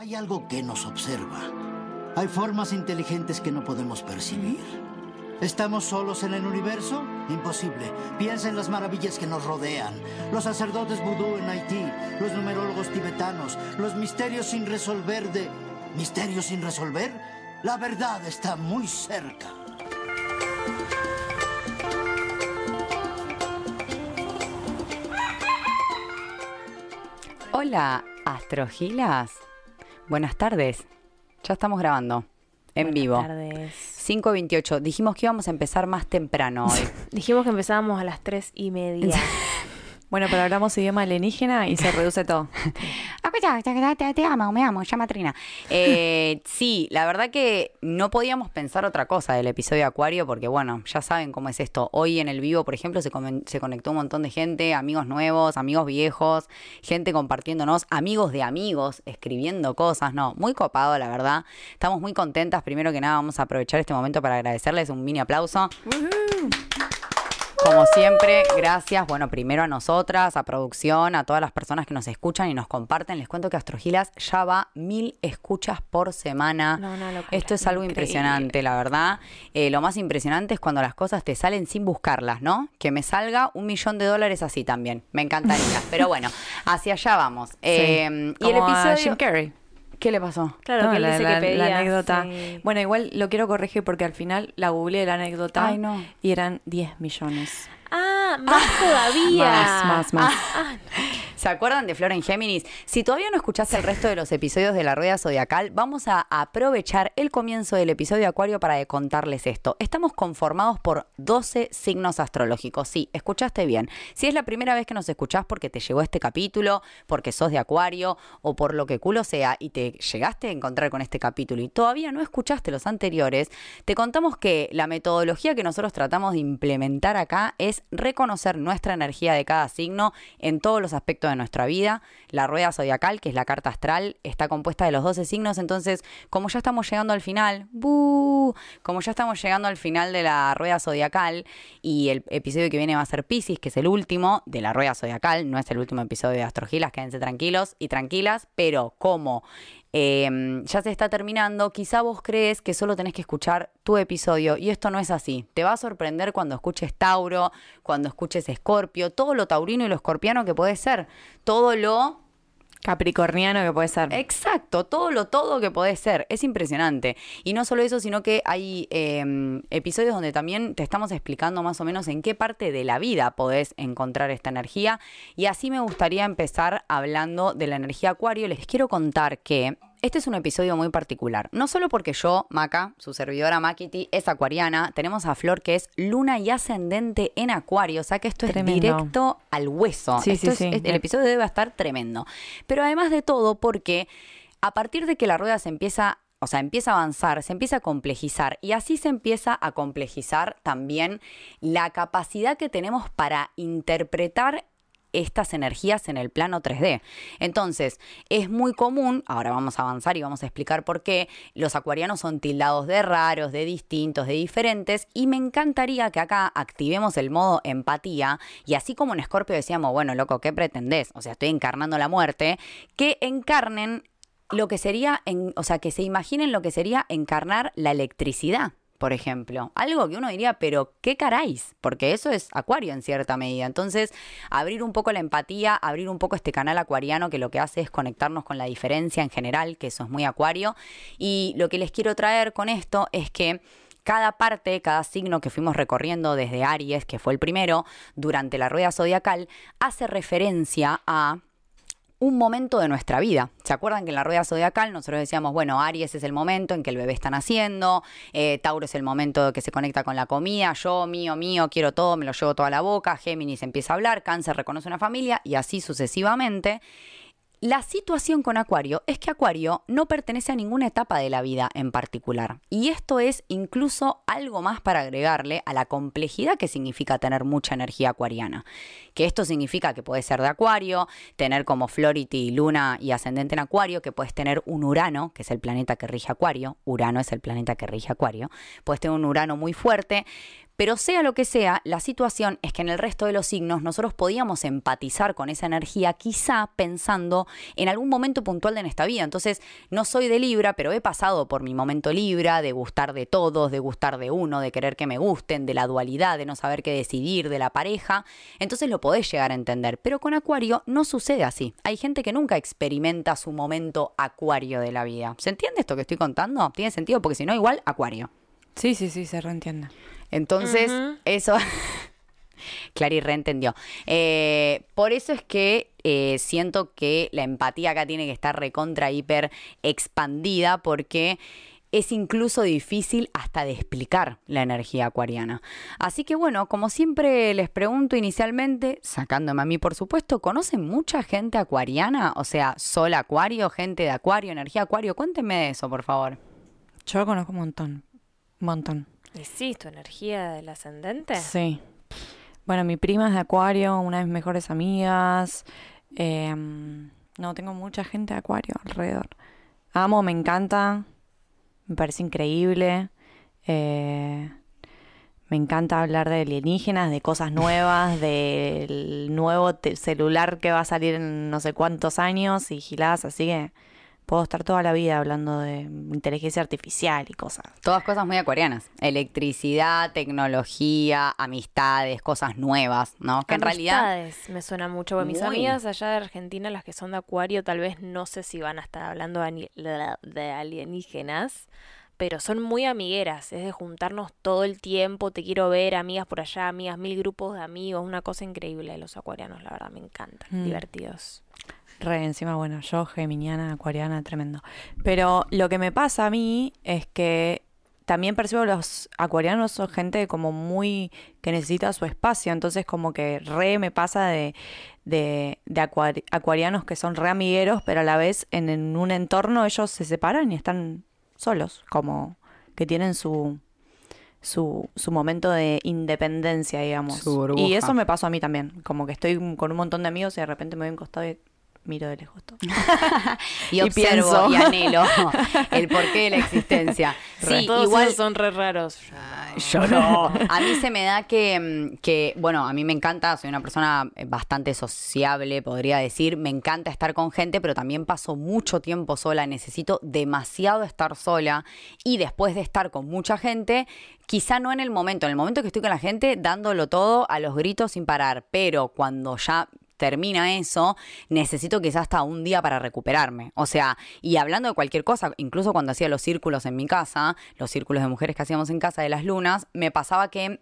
Hay algo que nos observa. Hay formas inteligentes que no podemos percibir. ¿Estamos solos en el universo? Imposible. Piensa en las maravillas que nos rodean. Los sacerdotes vudú en Haití, los numerólogos tibetanos, los misterios sin resolver de... ¿Misterios sin resolver? La verdad está muy cerca. Hola, Astrogilas. Buenas tardes. Ya estamos grabando. En vivo. Buenas tardes. 5.28. Dijimos que íbamos a empezar más temprano hoy. Dijimos que empezábamos a las tres y media. Bueno, pero hablamos idioma alienígena y se reduce todo. te, te amo, me amo, llama Trina. Eh, sí, la verdad que no podíamos pensar otra cosa del episodio Acuario porque, bueno, ya saben cómo es esto. Hoy en el vivo, por ejemplo, se, conectó un montón de gente, amigos nuevos, amigos viejos, gente compartiéndonos, amigos de amigos, escribiendo cosas, no, muy copado, la verdad. Estamos muy contentas. Primero que nada, vamos a aprovechar este momento para agradecerles un mini aplauso. Como siempre, gracias, bueno, primero a nosotras, a producción, a todas las personas que nos escuchan y nos comparten. Les cuento que Astrogilas ya va mil escuchas por semana. No, locura, Esto es algo increíble. impresionante, la verdad. Eh, lo más impresionante es cuando las cosas te salen sin buscarlas, ¿no? Que me salga un millón de dólares así también. Me encantaría. Pero bueno, hacia allá vamos. Eh, y el Como a episodio... Jim Carrey. ¿Qué le pasó? Claro, No, que él la, dice la- que pedía. la anécdota. sí. Bueno, igual lo quiero corregir porque al final la googleé la anécdota Ay, no. y eran 10 millones. Ah, más todavía. Más, más, más. Ah, ¿Se acuerdan de Flora en Géminis? Si todavía no escuchaste el resto de los episodios de la Rueda Zodiacal, vamos a aprovechar el comienzo del episodio de Acuario para contarles esto. Estamos conformados por 12 signos astrológicos. Sí, escuchaste bien. Si es la primera vez que nos escuchás porque te llegó este capítulo, porque sos de Acuario o por lo que culo sea y te llegaste a encontrar con este capítulo y todavía no escuchaste los anteriores, te contamos que la metodología que nosotros tratamos de implementar acá es reconocer nuestra energía de cada signo en todos los aspectos de nuestra vida. La rueda zodiacal, que es la carta astral, está compuesta de los 12 signos, entonces como ya estamos llegando al final, como ya estamos llegando al final de la rueda zodiacal y el episodio que viene va a ser Pisces, que es el último de la rueda zodiacal, no es el último episodio de Astrogilas, quédense tranquilos y tranquilas, pero como eh, ya se está terminando, quizá vos crees que solo tenés que escuchar tu episodio y esto no es así. Te va a sorprender cuando escuches Tauro, cuando escuches Escorpio, todo lo taurino y lo escorpiano que puede ser, todo lo Capricorniano que puede ser. Exacto, todo lo todo que podés ser. Es impresionante. Y no solo eso, sino que hay eh, episodios donde también te estamos explicando más o menos en qué parte de la vida podés encontrar esta energía. Y así me gustaría empezar hablando de la energía acuario. Les quiero contar que este es un episodio muy particular. No solo porque yo, Maca, su servidora Makiti, es acuariana. Tenemos a Flor que es luna y ascendente en acuario. O sea que esto Tremendo. es directo al hueso. Sí, Esto sí, es- sí. el episodio debe estar tremendo. Pero además de todo, porque a partir de que la rueda se empieza, o sea, empieza a avanzar, se empieza a complejizar y así se empieza a complejizar también la capacidad que tenemos para interpretar estas energías en el plano 3D. Entonces, es muy común, ahora vamos a avanzar y vamos a explicar por qué, los acuarianos son tildados de raros, de distintos, de diferentes, y me encantaría que acá activemos el modo empatía, y así como en Escorpio decíamos, bueno, loco, ¿qué pretendés? O sea, estoy encarnando la muerte, que encarnen lo que sería, en, o sea, que se imaginen lo que sería encarnar la electricidad. Por ejemplo, algo que uno diría, pero ¿qué caráis? Porque eso es acuario en cierta medida. Entonces, abrir un poco la empatía, abrir un poco este canal acuariano que lo que hace es conectarnos con la diferencia en general, que eso es muy acuario. Y lo que les quiero traer con esto es que cada parte, cada signo que fuimos recorriendo desde Aries, que fue el primero, durante la rueda zodiacal, hace referencia a un momento de nuestra vida. ¿Se acuerdan que en la rueda zodiacal nosotros decíamos, bueno, Aries es el momento en que el bebé está naciendo, eh, Tauro es el momento que se conecta con la comida, yo, mío, mío, quiero todo, me lo llevo toda la boca, Géminis empieza a hablar, Cáncer reconoce una familia y así sucesivamente. La situación con Acuario es que Acuario no pertenece a ninguna etapa de la vida en particular. Y esto es incluso algo más para agregarle a la complejidad que significa tener mucha energía acuariana. Que esto significa que puedes ser de Acuario, tener como Flority, Luna y ascendente en Acuario, que puedes tener un Urano, que es el planeta que rige Acuario. Urano es el planeta que rige Acuario. Puedes tener un Urano muy fuerte, Pero sea lo que sea, la situación es que en el resto de los signos nosotros podíamos empatizar con esa energía, quizá pensando en algún momento puntual de nuestra vida. Entonces, no soy de Libra, pero he pasado por mi momento Libra, de gustar de todos, de gustar de uno, de querer que me gusten, de la dualidad, de no saber qué decidir, de la pareja. Entonces lo podés llegar a entender. Pero con Acuario no sucede así. Hay gente que nunca experimenta su momento Acuario de la vida. ¿Se entiende esto que estoy contando? ¿Tiene sentido? Porque si no, igual Acuario. Sí, sí, sí, se reentiende. Entonces, eso. Clary reentendió. Eh, por eso es que eh, siento que la empatía acá tiene que estar recontra hiper expandida porque es incluso difícil hasta de explicar la energía acuariana. Así que bueno, como siempre les pregunto inicialmente, sacándome a mí por supuesto, ¿conocen mucha gente acuariana? O sea, sol acuario, gente de acuario, energía acuario. Cuéntenme de eso, por favor. Yo conozco un montón. Un montón. ¿Decís tu energía del ascendente? Sí. Bueno, mi prima es de Acuario, una de mis mejores amigas. em, no, tengo mucha gente de Acuario alrededor. Amo, me encanta. Me parece increíble. eh, me encanta hablar de alienígenas, de cosas nuevas, del nuevo celular que va a salir en no sé cuántos años y giladas, así que puedo estar toda la vida hablando de inteligencia artificial y cosas. Todas cosas muy acuarianas. Electricidad, tecnología, amistades, cosas nuevas, ¿no? Que en realidad... Amistades, me suena mucho. porque mis Muy. amigas allá de Argentina, las que son de Acuario, tal vez no sé si van a estar hablando de alienígenas, pero son muy amigueras. Es de juntarnos todo el tiempo. Te quiero ver, amigas por allá, amigas, mil grupos de amigos. Una cosa increíble de los acuarianos, la verdad, me encantan. Mm. Divertidos. Re, encima, bueno, yo, geminiana, acuariana, tremendo. Pero lo que me pasa a mí es que también percibo los acuarianos son gente como muy que necesita su espacio, entonces como que re me pasa de, de, de acuari- acuarianos que son re amigueros, pero a la vez en, en un entorno ellos se separan y están solos, como que tienen su, su, su momento de independencia, digamos. Su y eso me pasó a mí también, como que estoy con un montón de amigos y de repente me voy a un costado y miro de lejos todo. y observo y anhelo el porqué de la existencia. Sí, Todos igual son re raros. yo no. A mí se me da que, mm, que, bueno, a mí me encanta, soy una persona eh, bastante sociable, podría decir, me encanta estar con gente, pero también paso mucho tiempo sola, necesito demasiado estar sola y después de estar con mucha gente, quizá no en el momento, en el momento que estoy con la gente, dándolo todo a los gritos sin parar, pero cuando ya termina eso, necesito quizás hasta un día para recuperarme. O sea, y hablando de cualquier cosa, incluso cuando hacía los círculos en mi casa, los círculos de mujeres que hacíamos en casa de las lunas, me pasaba que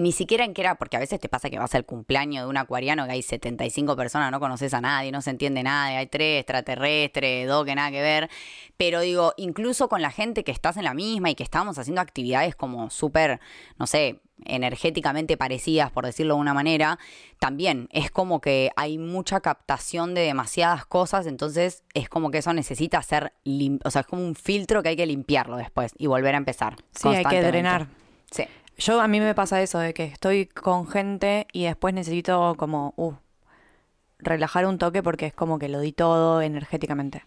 ni siquiera en que era, porque a veces te pasa que vas al cumpleaños de un acuariano que hay 75 personas, no conoces a nadie, no se entiende nadie, hay tres extraterrestres, dos que nada que ver. Pero digo, incluso con la gente que estás en la misma y que estamos haciendo actividades como súper, no sé, energéticamente parecidas, por decirlo de una manera, también es como que hay mucha captación de demasiadas cosas, entonces es como que eso necesita ser, o sea, es como un filtro que hay que limpiarlo después y volver a empezar. Sí, hay que drenar. Sí. Yo a mí me pasa eso, de que estoy con gente y después necesito como, uh, relajar un toque porque es como que lo di todo energéticamente.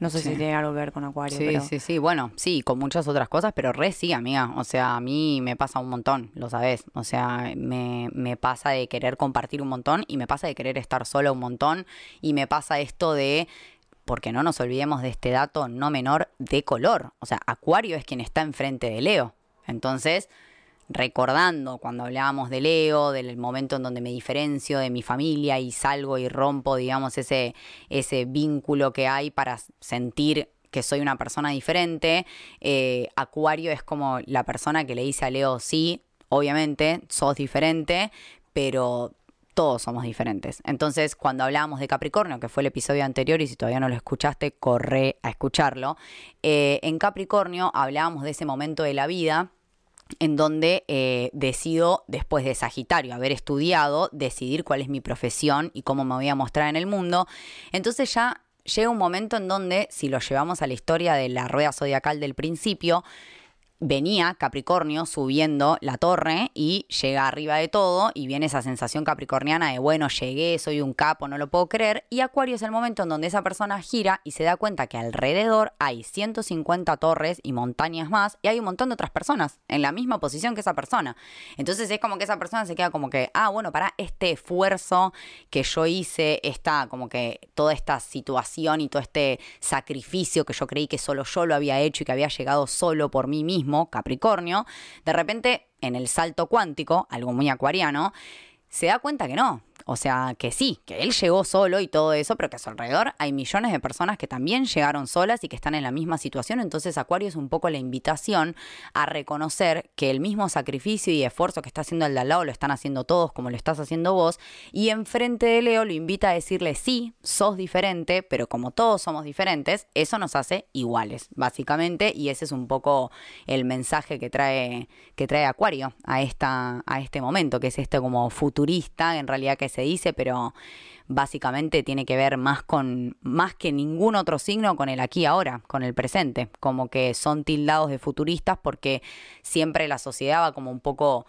No sé Sí. si tiene algo que ver con Acuario, Sí, pero sí, sí. Bueno, sí, con muchas otras cosas, pero re sí, amiga. O sea, a mí me pasa un montón, lo sabes. O sea, me, me pasa de querer compartir un montón y me pasa de querer estar sola un montón y me pasa esto de, porque no nos olvidemos de este dato no menor de color. O sea, Acuario es quien está enfrente de Leo. Entonces, recordando cuando hablábamos de Leo, del momento en donde me diferencio de mi familia y salgo y rompo, digamos, ese, ese vínculo que hay para sentir que soy una persona diferente. eh, Acuario es como la persona que le dice a Leo, sí, obviamente, sos diferente, pero todos somos diferentes. Entonces, cuando hablábamos de Capricornio, que fue el episodio anterior, y si todavía no lo escuchaste, corre a escucharlo, eh, en Capricornio hablábamos de ese momento de la vida en donde eh, decido, después de Sagitario, haber estudiado, decidir cuál es mi profesión y cómo me voy a mostrar en el mundo. Entonces ya llega un momento en donde, si lo llevamos a la historia de la rueda zodiacal del principio, venía Capricornio subiendo la torre y llega arriba de todo y viene esa sensación capricorniana de, bueno, llegué, soy un capo, no lo puedo creer. Y Acuario es el momento en donde esa persona gira y se da cuenta que alrededor hay 150 torres y montañas más y hay un montón de otras personas en la misma posición que esa persona. Entonces es como que esa persona se queda como que, ah, bueno, para este esfuerzo que yo hice, esta, como que toda esta situación y todo este sacrificio que yo creí que solo yo lo había hecho y que había llegado solo por mí mismo, Capricornio, de repente en el salto cuántico, algo muy acuariano, se da cuenta que no, o sea, que sí, que él llegó solo y todo eso, pero que a su alrededor hay millones de personas que también llegaron solas y que están en la misma situación. Entonces Acuario es un poco la invitación a reconocer que el mismo sacrificio y esfuerzo que está haciendo el de al lado lo están haciendo todos como lo estás haciendo vos. Y enfrente de Leo lo invita a decirle, sí, sos diferente, pero como todos somos diferentes, eso nos hace iguales, básicamente. Y ese es un poco el mensaje que trae, que trae Acuario a, esta, a este momento, que es este como futurista, en realidad que se dice, pero básicamente tiene que ver más con, más que ningún otro signo, con el aquí ahora, con el presente, como que son tildados de futuristas porque siempre la sociedad va como un poco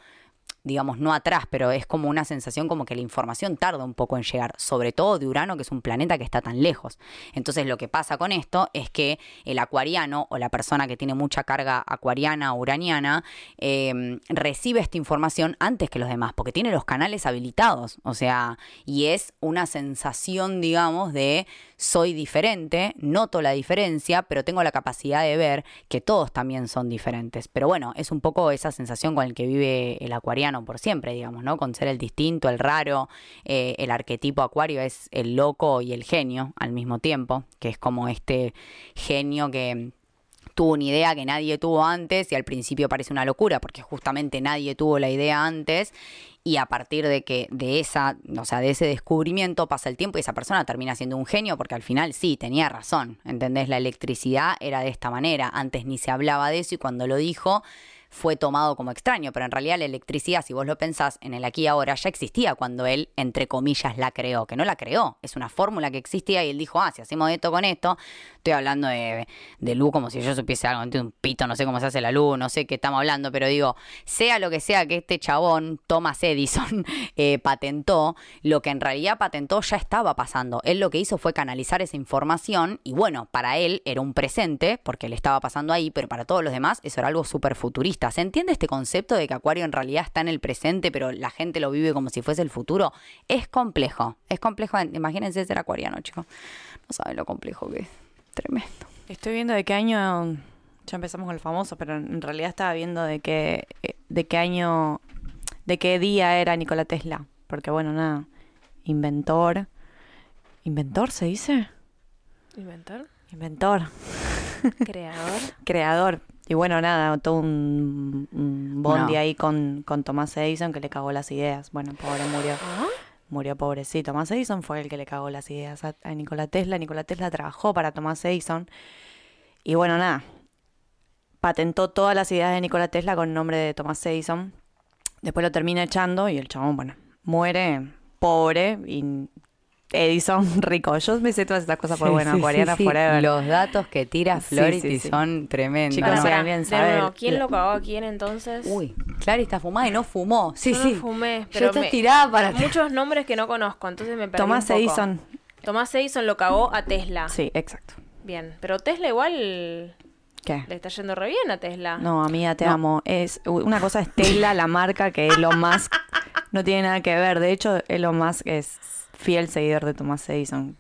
digamos, no atrás, pero es como una sensación como que la información tarda un poco en llegar, sobre todo de Urano, que es un planeta que está tan lejos. Entonces lo que pasa con esto es que el acuariano o la persona que tiene mucha carga acuariana o uraniana em, recibe esta información antes que los demás, porque tiene los canales habilitados, o sea, y es una sensación, digamos, de soy diferente, noto la diferencia, pero tengo la capacidad de ver que todos también son diferentes. Pero bueno, es un poco esa sensación con el que vive el acuariano por siempre, digamos, ¿no? Con ser el distinto, el raro, eh, el arquetipo acuario es el loco y el genio al mismo tiempo, que es como este genio que tuvo una idea que nadie tuvo antes y al principio parece una locura porque justamente nadie tuvo la idea antes y a partir de que de esa, o sea, de ese descubrimiento pasa el tiempo y esa persona termina siendo un genio porque al final sí, tenía razón, ¿entendés? La electricidad era de esta manera, antes ni se hablaba de eso y cuando lo dijo fue tomado como extraño, pero en realidad la electricidad, si vos lo pensás en el aquí y ahora, ya existía cuando él, entre comillas, la creó, que no la creó, es una fórmula que existía y él dijo, ah, si hacemos esto con esto, estoy hablando de, luz como si yo supiese algo, un pito, no sé cómo se hace la luz, no sé qué estamos hablando, pero digo, sea lo que sea que este chabón, Thomas Edison, eh, patentó, lo que en realidad patentó ya estaba pasando. Él lo que hizo fue canalizar esa información y bueno, para él era un presente, porque le estaba pasando ahí, pero para todos los demás eso era algo súper futurista ¿Se entiende este concepto de que Acuario en realidad está en el presente, pero la gente lo vive como si fuese el futuro? Es complejo. Es complejo. Imagínense ser acuariano, chicos. No saben lo complejo que es. Tremendo. Estoy viendo de qué año. Ya empezamos con el famoso, pero en realidad estaba viendo de qué, de qué año. de qué día era Nikola Tesla. Porque bueno, nada. Inventor. ¿Inventor se dice? ¿Inventor? Inventor. Creador. Creador. Y bueno, nada, todo un, bondi ahí con, con Tomás Edison que le cagó las ideas. Bueno, pobre murió. ¿Ah? Murió pobrecito. Tomás Edison fue el que le cagó las ideas a, a Nikola Tesla. Nikola Tesla trabajó para Tomás Edison. Y bueno, nada, patentó todas las ideas de Nikola Tesla con el nombre de Tomás Edison. Después lo termina echando y el chabón, bueno, muere pobre y Edison rico. Yo me sé todas estas cosas por bueno, Acuariana Forever. Los datos que tira Flority son tremendos. Chicos, para, bien saber. ¿Quién lo cagó a quién entonces? Uy, Clary está fumada y no fumó. Sí, Yo sí. No fumé, pero Yo tirada para muchos nombres que no conozco, entonces me perdí Tomás un poco. Edison. Tomás Edison lo cagó a Tesla. Sí, exacto. Bien, pero Tesla igual ¿Qué? Le está yendo re bien a Tesla. No, amiga, te amo. Es una cosa es Tesla, la marca que Elon Musk no tiene nada que ver. De hecho, Elon Musk es fiel seguidor de Thomas Edison.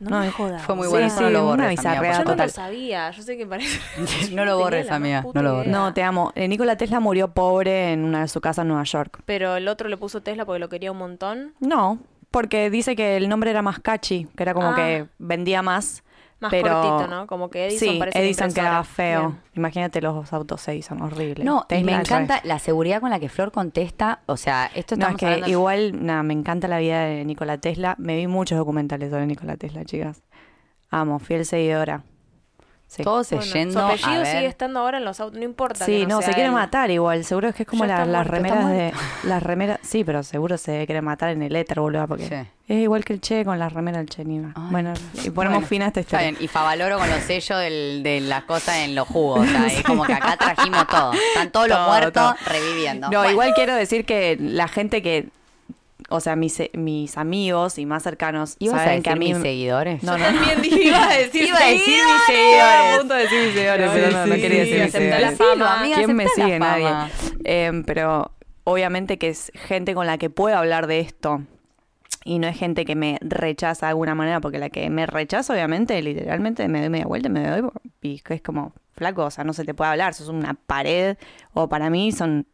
No, me jodas. Fue muy bueno, sí, no lo borres, amiga, Yo no lo sabía, yo sé que parece... no lo borres, amiga, no lo borres. No, te amo. Eh, Nikola Tesla murió pobre en una de su casa en Nueva York. Pero el otro le puso Tesla porque lo quería un montón. No, porque dice que el nombre era más catchy, que era como Ah. que vendía más. Más pero... cortito, ¿no? Como que Edison sí, parece Edison quedaba feo. Bien. Imagínate los autos Edison, horrible. No, y me encanta la seguridad con la que Flor contesta. O sea, esto No, es estamos que hablando... igual, nada, me encanta la vida de Nikola Tesla. Me vi muchos documentales sobre Nikola Tesla, chicas. Amo, fiel seguidora. Sí. Todos Bueno, yendo su apellido a ver. sigue estando ahora en los autos, no importa. Sí, que no, se sea quiere él. matar igual. Seguro es que es como la- está las está remeras de. Las remeras. Sí, pero seguro se quiere matar en el éter, boludo. Porque Sí. es igual que el che con las remeras del che Nima. Ay. Bueno, y ponemos Bueno, fin a esta Está historia. bien, y Favaloro con los sellos del- de las cosas en los jugos. O sea, es como que acá trajimos todo. Están todos los muertos todo. reviviendo. No, Bueno. igual quiero decir que la gente que. O sea, mis, mis amigos y más cercanos ¿Ibas a saben decir que a mí. mis seguidores? No, no. También dije, iba a decir Iba a decir mis seguidores. seguidores. a punto de decir mis seguidores, Ay, pero no, no sí, quería decir mis aceptá la seguidores. fama. Amiga, ¿Quién me sigue? Nadie. Em, pero obviamente que es gente con la que puedo hablar de esto. Y no es gente que me rechaza de alguna manera, porque la que me rechaza, obviamente, literalmente me doy media vuelta y me doy. Y es como, flaco, o sea, no se te puede hablar, sos una pared. O para mí son.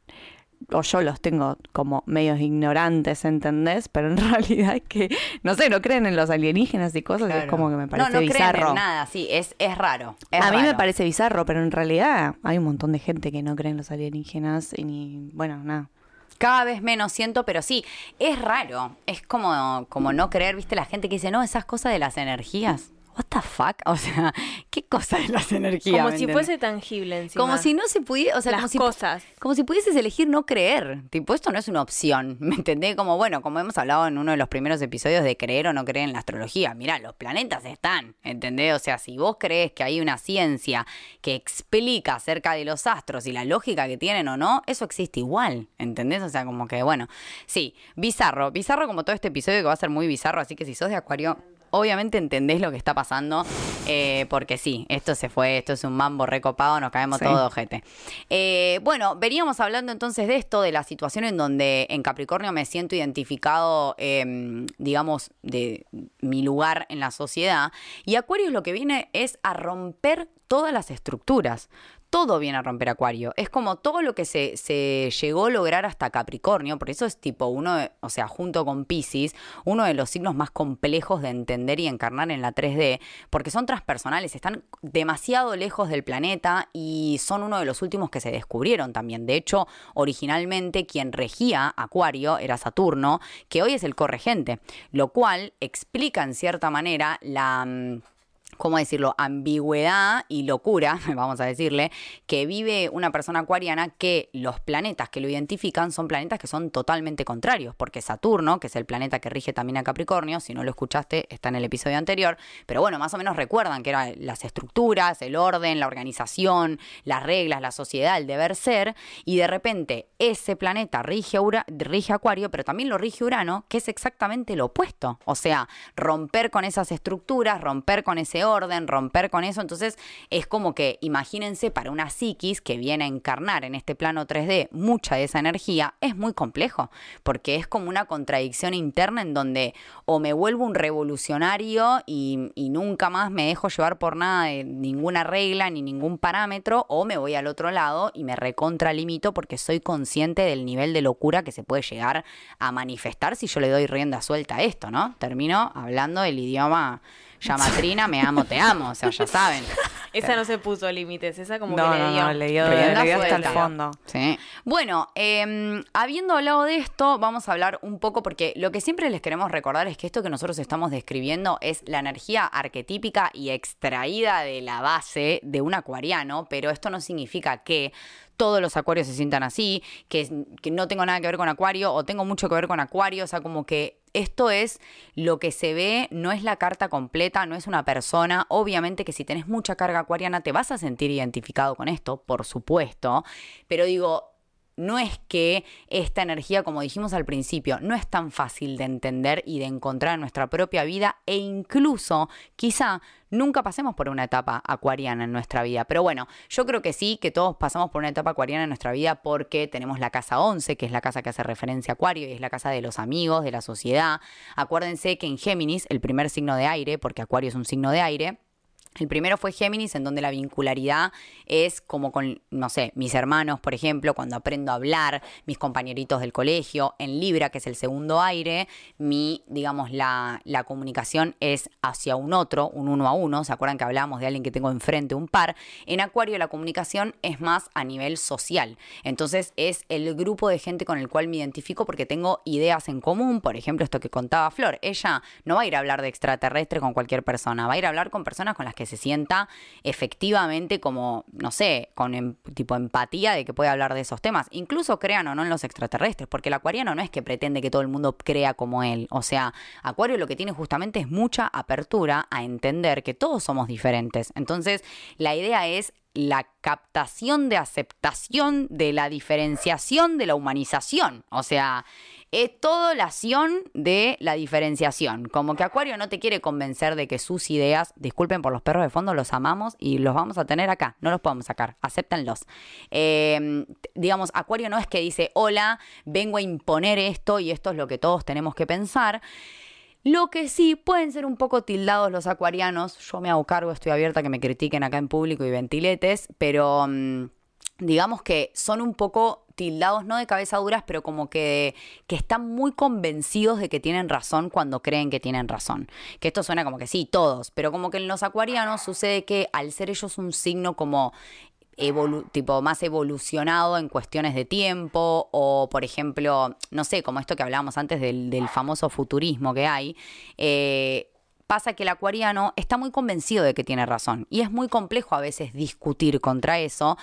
O yo los tengo como medios ignorantes, ¿entendés? Pero en realidad es que, no sé, no creen en los alienígenas y cosas, y es como que me parece no, no bizarro. creen en nada, sí, es, es raro. es A mí me raro. parece bizarro, pero en realidad hay un montón de gente que no cree en los alienígenas y ni, bueno, nada. Cada vez menos siento, pero sí, es raro. Es como, como no creer, viste, la gente que dice, no, esas cosas de las energías. What the fuck? O sea, ¿qué cosa de las energías? Como ¿me si fuese tangible encima. Como si no se pudiera, o sea, Las como si, cosas. como si pudieses elegir no creer. Tipo, esto no es una opción, ¿me entendés? Como, bueno, como hemos hablado en uno de los primeros episodios de creer o no creer en la astrología. Mirá, los planetas están, ¿entendés? O sea, si vos crees que hay una ciencia que explica acerca de los astros y la lógica que tienen o no, eso existe igual, ¿entendés? O sea, como que, bueno, sí, bizarro, bizarro como todo este episodio que va a ser muy bizarro, así que si sos de Acuario... Obviamente entendés lo que está pasando, eh, porque sí, esto se fue, esto es un mambo recopado, nos caemos Sí. todos de ojete. Eh, bueno, veníamos hablando entonces de esto, de la situación en donde en Capricornio me siento identificado, eh, digamos, de mi lugar en la sociedad. Y Acuario lo que viene es a romper todas las estructuras. Todo viene a romper Acuario. Es como todo lo que se, se llegó a lograr hasta Capricornio. Por eso es tipo uno, o sea, junto con Pisces, uno de los signos más complejos de entender y encarnar en la 3D, porque son transpersonales, están demasiado lejos del planeta y son uno de los últimos que se descubrieron también. De hecho, originalmente quien regía Acuario era Saturno, que hoy es el corregente, lo cual explica en cierta manera la... ¿cómo decirlo?, ambigüedad y locura, vamos a decirle, que vive una persona acuariana que los planetas que lo identifican son planetas que son totalmente contrarios, porque Saturno, que es el planeta que rige también a Capricornio, si no lo escuchaste, está en el episodio anterior, pero bueno, más o menos recuerdan que eran las estructuras, el orden, la organización, las reglas, la sociedad, el deber ser, y de repente ese planeta rige, Ura- rige Acuario, pero también lo rige Urano, que es exactamente lo opuesto, o sea, romper con esas estructuras, romper con ese orden, romper con eso. Entonces es como que imagínense para una psiquis que viene a encarnar en este plano 3D mucha de esa energía, es muy complejo, porque es como una contradicción interna en donde o me vuelvo un revolucionario y, nunca más me dejo llevar por nada de ninguna regla ni ningún parámetro, o me voy al otro lado y me recontralimito porque soy consciente del nivel de locura que se puede llegar a manifestar si yo le doy rienda suelta a esto, ¿no? Termino hablando el idioma llamatrina, me amo, te amo, o sea, ya saben. Esa no se puso límites, esa como no, que le no, dio. no, le dio, le dio hasta el fondo. Sí. Bueno, eh, habiendo hablado de esto, vamos a hablar un poco, porque lo que siempre les queremos recordar es que esto que nosotros estamos describiendo es la energía arquetípica y extraída de la base de un acuariano, pero esto no significa que todos los acuarios se sientan así, que, que no tengo nada que ver con acuario o tengo mucho que ver con acuario, o sea, como que esto es lo que se ve, no es la carta completa, no es una persona. Obviamente que si tenés mucha carga acuariana te vas a sentir identificado con esto, por supuesto, pero digo, no es que esta energía, como dijimos al principio, no es tan fácil de entender y de encontrar en nuestra propia vida e incluso quizá nunca pasemos por una etapa acuariana en nuestra vida. Pero bueno, yo creo que sí, que todos pasamos por una etapa acuariana en nuestra vida porque tenemos la casa 11, que es la casa que hace referencia a Acuario y es la casa de los amigos, de la sociedad. Acuérdense que en Géminis, el primer signo de aire, porque Acuario es un signo de aire, el primero fue Géminis, en donde la vincularidad es como con, no sé, mis hermanos, por ejemplo, cuando aprendo a hablar, mis compañeritos del colegio. En Libra, que es el segundo aire, mi, digamos, la, la comunicación es hacia un otro, un uno a uno. ¿Se acuerdan que hablábamos de alguien que tengo enfrente, un par? En Acuario, la comunicación es más a nivel social. Entonces, es el grupo de gente con el cual me identifico porque tengo ideas en común. Por ejemplo, esto que contaba Flor. Ella no va a ir a hablar de extraterrestre con cualquier persona, va a ir a hablar con personas con las que se sienta efectivamente como, no sé, con em- tipo empatía de que puede hablar de esos temas. Incluso crean o no en los extraterrestres, porque el acuariano no es que pretende que todo el mundo crea como él. O sea, Acuario lo que tiene justamente es mucha apertura a entender que todos somos diferentes. Entonces, la idea es la captación de aceptación de la diferenciación de la humanización. O sea, es todo la acción de la diferenciación. Como que Acuario no te quiere convencer de que sus ideas, disculpen por los perros de fondo, los amamos y los vamos a tener acá. No los podemos sacar, acéptenlos. Eh, digamos, Acuario no es que dice, hola, vengo a imponer esto y esto es lo que todos tenemos que pensar. Lo que sí pueden ser un poco tildados los acuarianos, yo me hago cargo, estoy abierta a que me critiquen acá en público y ventiletes, pero mm, digamos que son un poco tildados, no de cabeza duras, pero como que, que están muy convencidos de que tienen razón cuando creen que tienen razón. Que esto suena como que sí, todos, pero como que en los acuarianos sucede que al ser ellos un signo como tipo más evolucionado en cuestiones de tiempo o por ejemplo no sé como esto que hablábamos antes del, del famoso futurismo que hay eh, pasa que el acuariano está muy convencido de que tiene razón y es muy complejo a veces discutir contra eso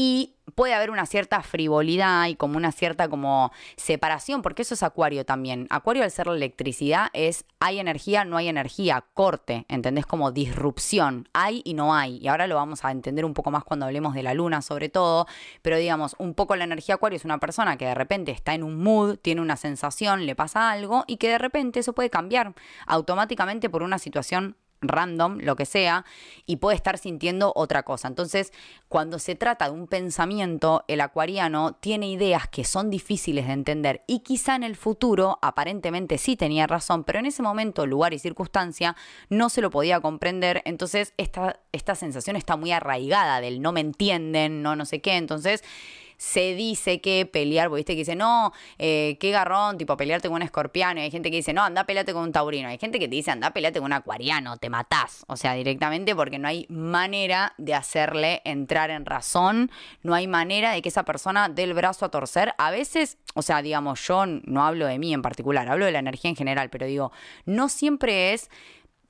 y puede haber una cierta frivolidad y como una cierta como separación, porque eso es acuario también. Acuario al ser la electricidad es hay energía, no hay energía, corte, ¿entendés? Como disrupción, hay y no hay. Y ahora lo vamos a entender un poco más cuando hablemos de la luna sobre todo, pero digamos, un poco la energía acuario es una persona que de repente está en un mood, tiene una sensación, le pasa algo y que de repente eso puede cambiar automáticamente por una situación random, lo que sea, y puede estar sintiendo otra cosa. Entonces, cuando se trata de un pensamiento, el acuariano tiene ideas que son difíciles de entender y quizá en el futuro aparentemente sí tenía razón, pero en ese momento, lugar y circunstancia no se lo podía comprender. Entonces, esta, esta sensación está muy arraigada del no me entienden, no no sé qué. Entonces, se dice que pelear, viste que dice, no, eh, qué garrón, tipo pelearte con un escorpiano. Y hay gente que dice, no, anda, peleate con un taurino. Hay gente que te dice, anda, peleate con un acuariano, te matás. O sea, directamente porque no hay manera de hacerle entrar en razón, no hay manera de que esa persona dé el brazo a torcer. A veces, o sea, digamos, yo no hablo de mí en particular, hablo de la energía en general, pero digo, no siempre es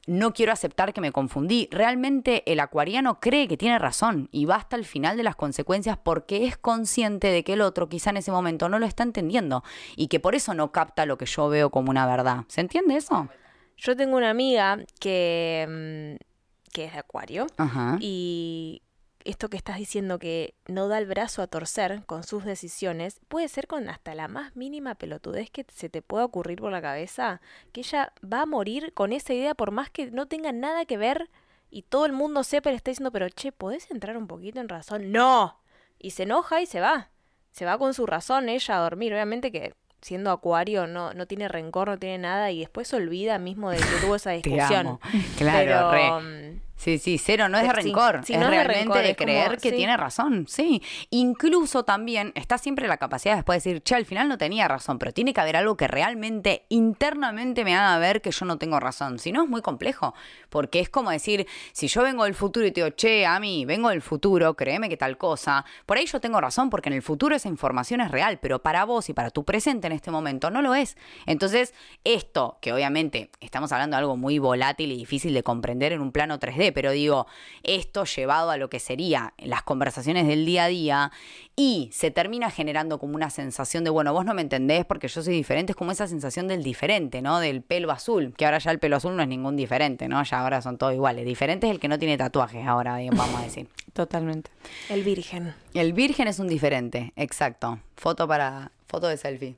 no quiero aceptar que me confundí. Realmente el acuariano cree que tiene razón y va hasta el final de las consecuencias porque es consciente de que el otro quizá en ese momento no lo está entendiendo y que por eso no capta lo que yo veo como una verdad. ¿Se entiende eso? Yo tengo una amiga que, mm, que es de Acuario Ajá. y esto que estás diciendo que no da el brazo a torcer con sus decisiones, puede ser con hasta la más mínima pelotudez que se te pueda ocurrir por la cabeza, que ella va a morir con esa idea por más que no tenga nada que ver y todo el mundo sepa y le está diciendo, pero che, ¿podés entrar un poquito en razón? No. Y se enoja y se va. Se va con su razón ella a dormir. Obviamente que siendo acuario no, no tiene rencor, no tiene nada y después se olvida mismo de que tuvo esa Te discusión. amo. Claro, Pero, re. Sí, sí, cero, no es de rencor, sí, es no de realmente rencor, de como- creer que sí. tiene razón, sí. Incluso también está siempre la capacidad de después decir, che, al final no tenía razón, pero tiene que haber algo que realmente internamente me haga ver que yo no tengo razón. Si no, es muy complejo, porque es como decir, si yo vengo del futuro y te digo, che, a mí, vengo del futuro, créeme que tal cosa, por ahí yo tengo razón, porque en el futuro esa información es real, pero para vos y para tu presente en este momento no lo es. Entonces, esto, que obviamente estamos hablando de algo muy volátil y difícil de comprender en un plano 3D, pero digo, esto llevado a lo que sería las conversaciones del día a día y se termina generando como una sensación de, bueno, vos no me entendés porque yo soy diferente, es como esa sensación del diferente, ¿no? Del pelo azul, que ahora ya el pelo azul no es ningún diferente, ¿no? Ya ahora son todos iguales. Diferente es el que no tiene tatuajes ahora, vamos a decir. Totalmente. el virgen. El virgen es un diferente, exacto. Foto para, foto de selfie.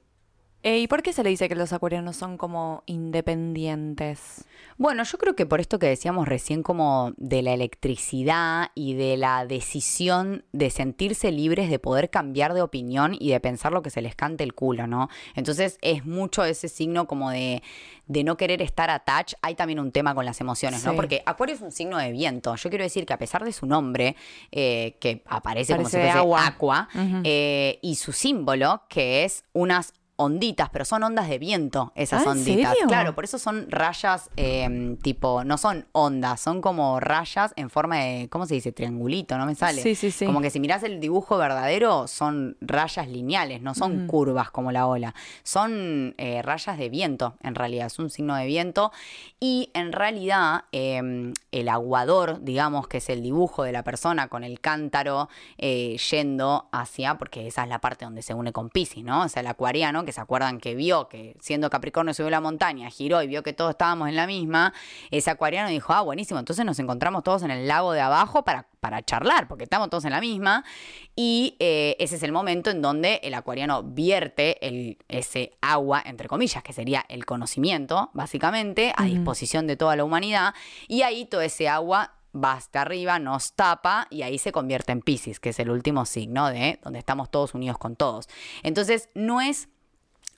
Eh, ¿Y por qué se le dice que los acuarianos son como independientes? Bueno, yo creo que por esto que decíamos recién como de la electricidad y de la decisión de sentirse libres de poder cambiar de opinión y de pensar lo que se les cante el culo, ¿no? Entonces es mucho ese signo como de, de no querer estar attached. Hay también un tema con las emociones, ¿no? Porque Acuario es un signo de viento. Yo quiero decir que a pesar de su nombre, eh, que aparece como si fuese agua. aqua, eh, y su símbolo, que es unas onditas, pero son ondas de viento, esas Ah, ¿en onditas. serio? Claro, por eso son rayas eh, tipo, no son ondas, son como rayas en forma de, ¿cómo se dice? Triangulito, no me sale. Sí, sí, sí. Como que si mirás el dibujo verdadero, son rayas lineales, no son curvas como la ola. Son eh, rayas de viento, en realidad, es un signo de viento. Y en realidad, eh, el aguador, digamos, que es el dibujo de la persona con el cántaro eh, yendo hacia, porque esa es la parte donde se une con Pisces, ¿no? O sea, el acuariano, que se acuerdan que vio que siendo Capricornio subió la montaña, giró y vio que todos estábamos en la misma, ese acuariano dijo, ah, buenísimo, entonces nos encontramos todos en el lago de abajo para, para charlar, porque estamos todos en la misma. Y eh, ese es el momento en donde el acuariano vierte el, ese agua, entre comillas, que sería el conocimiento, básicamente, a disposición de toda la humanidad. Y ahí todo ese agua va hasta arriba, nos tapa y ahí se convierte en Pisces, que es el último signo de donde estamos todos unidos con todos. Entonces, no es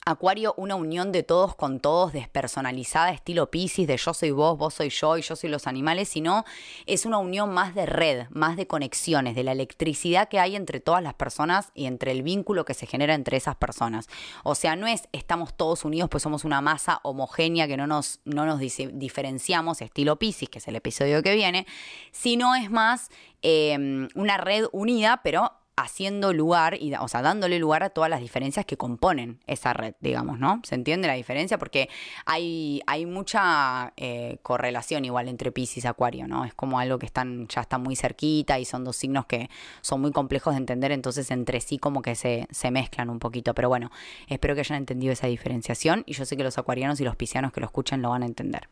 Acuario, una unión de todos con todos, despersonalizada, estilo Pisces, de yo soy vos, vos soy yo y yo soy los animales, sino es una unión más de red, más de conexiones, de la electricidad que hay entre todas las personas y entre el vínculo que se genera entre esas personas. O sea, no es estamos todos unidos, pues somos una masa homogénea que no nos, no nos diferenciamos, estilo Pisces, que es el episodio que viene, sino es más eh, una red unida, pero haciendo lugar, y, o sea, dándole lugar a todas las diferencias que componen esa red, digamos, ¿no? ¿Se entiende la diferencia? Porque hay, hay mucha eh, correlación igual entre Pisces y Acuario, ¿no? Es como algo que están, ya está muy cerquita y son dos signos que son muy complejos de entender, entonces entre sí como que se, se mezclan un poquito. Pero bueno, espero que hayan entendido esa diferenciación y yo sé que los acuarianos y los piscianos que lo escuchen lo van a entender.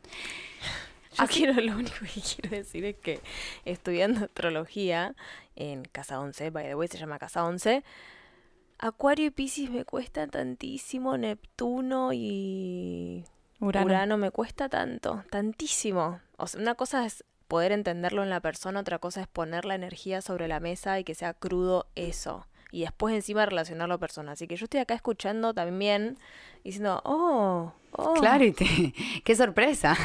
Yo quiero, lo único que quiero decir es que estudiando astrología en Casa 11, by the way, se llama Casa 11, Acuario y Piscis me cuesta tantísimo, Neptuno y Urano. Urano. me cuesta tanto, tantísimo. O sea, una cosa es poder entenderlo en la persona, otra cosa es poner la energía sobre la mesa y que sea crudo eso. Y después encima relacionarlo a persona. Así que yo estoy acá escuchando también, diciendo, oh, oh. Claro, y te- qué sorpresa.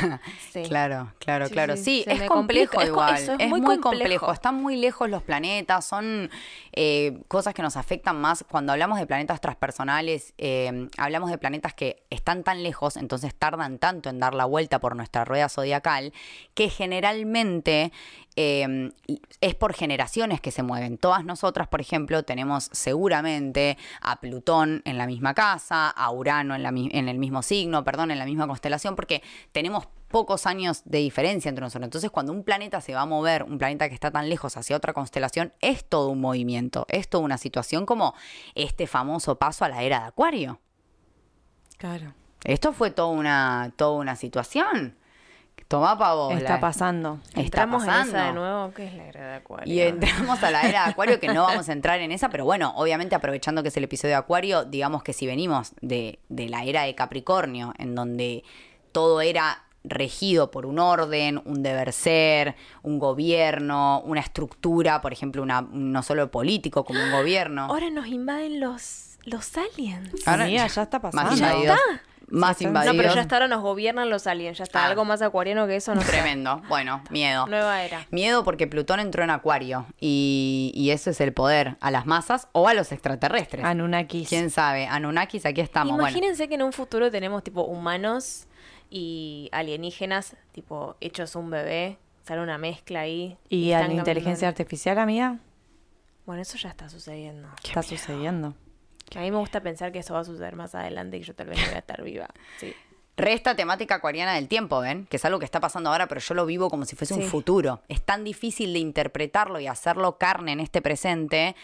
Sí. Claro, claro, claro. sí, es complejo complica. Igual. es, es muy, complejo. complejo. Están muy lejos los planetas, son eh, cosas que nos afectan más. Cuando hablamos de planetas transpersonales, eh, hablamos de planetas que están tan lejos, entonces tardan tanto en dar la vuelta por nuestra rueda zodiacal, que generalmente eh, es por generaciones que se mueven. Todas nosotras, por ejemplo, tenemos seguramente a Plutón en la misma casa, a Urano en, la mi- en el mismo signo, perdón, en la misma constelación, porque tenemos pocos años de diferencia entre nosotros. Entonces, cuando un planeta se va a mover, un planeta que está tan lejos hacia otra constelación, es todo un movimiento, es toda una situación como este famoso paso a la era de Acuario. Claro. Esto fue toda una, toda una situación. Toma pa' vos. Está la- pasando. Está Entramos en esa de nuevo, que es la era de Acuario. Y entramos a la era de Acuario, que no vamos a entrar en esa, pero bueno, obviamente aprovechando que es el episodio de Acuario, digamos que si venimos de, de la era de Capricornio, en donde todo era regido por un orden, un deber ser, un gobierno, una estructura, por ejemplo, una, no solo político como un gobierno. Ahora nos invaden los, los aliens. Ahora ya- ya está pasando. Más Ya está. Más Sí, No, invadidos. pero ya hasta ahora nos gobiernan los aliens. Ya está. Ah. Algo más acuariano que eso no sé. Tremendo. Bueno, miedo. Nueva era. Miedo porque Plutón entró en Acuario y, y eso es el poder a las masas o a los extraterrestres. Anunnakis. ¿Quién sabe? Anunnakis, aquí estamos. Bueno, Imagínense que en un futuro tenemos tipo humanos y alienígenas, tipo hechos un bebé. Sale una mezcla ahí. ¿Y a la inteligencia artificial, amiga? Bueno, eso ya está sucediendo. ¿Qué está sucediendo? A mí me gusta pensar que eso va a suceder más adelante y yo tal vez no voy a estar viva. Sí. re esta temática acuariana del tiempo, ¿ven? Que es algo que está pasando ahora, pero yo lo vivo como si fuese un futuro. Es tan difícil de interpretarlo y hacerlo carne en este presente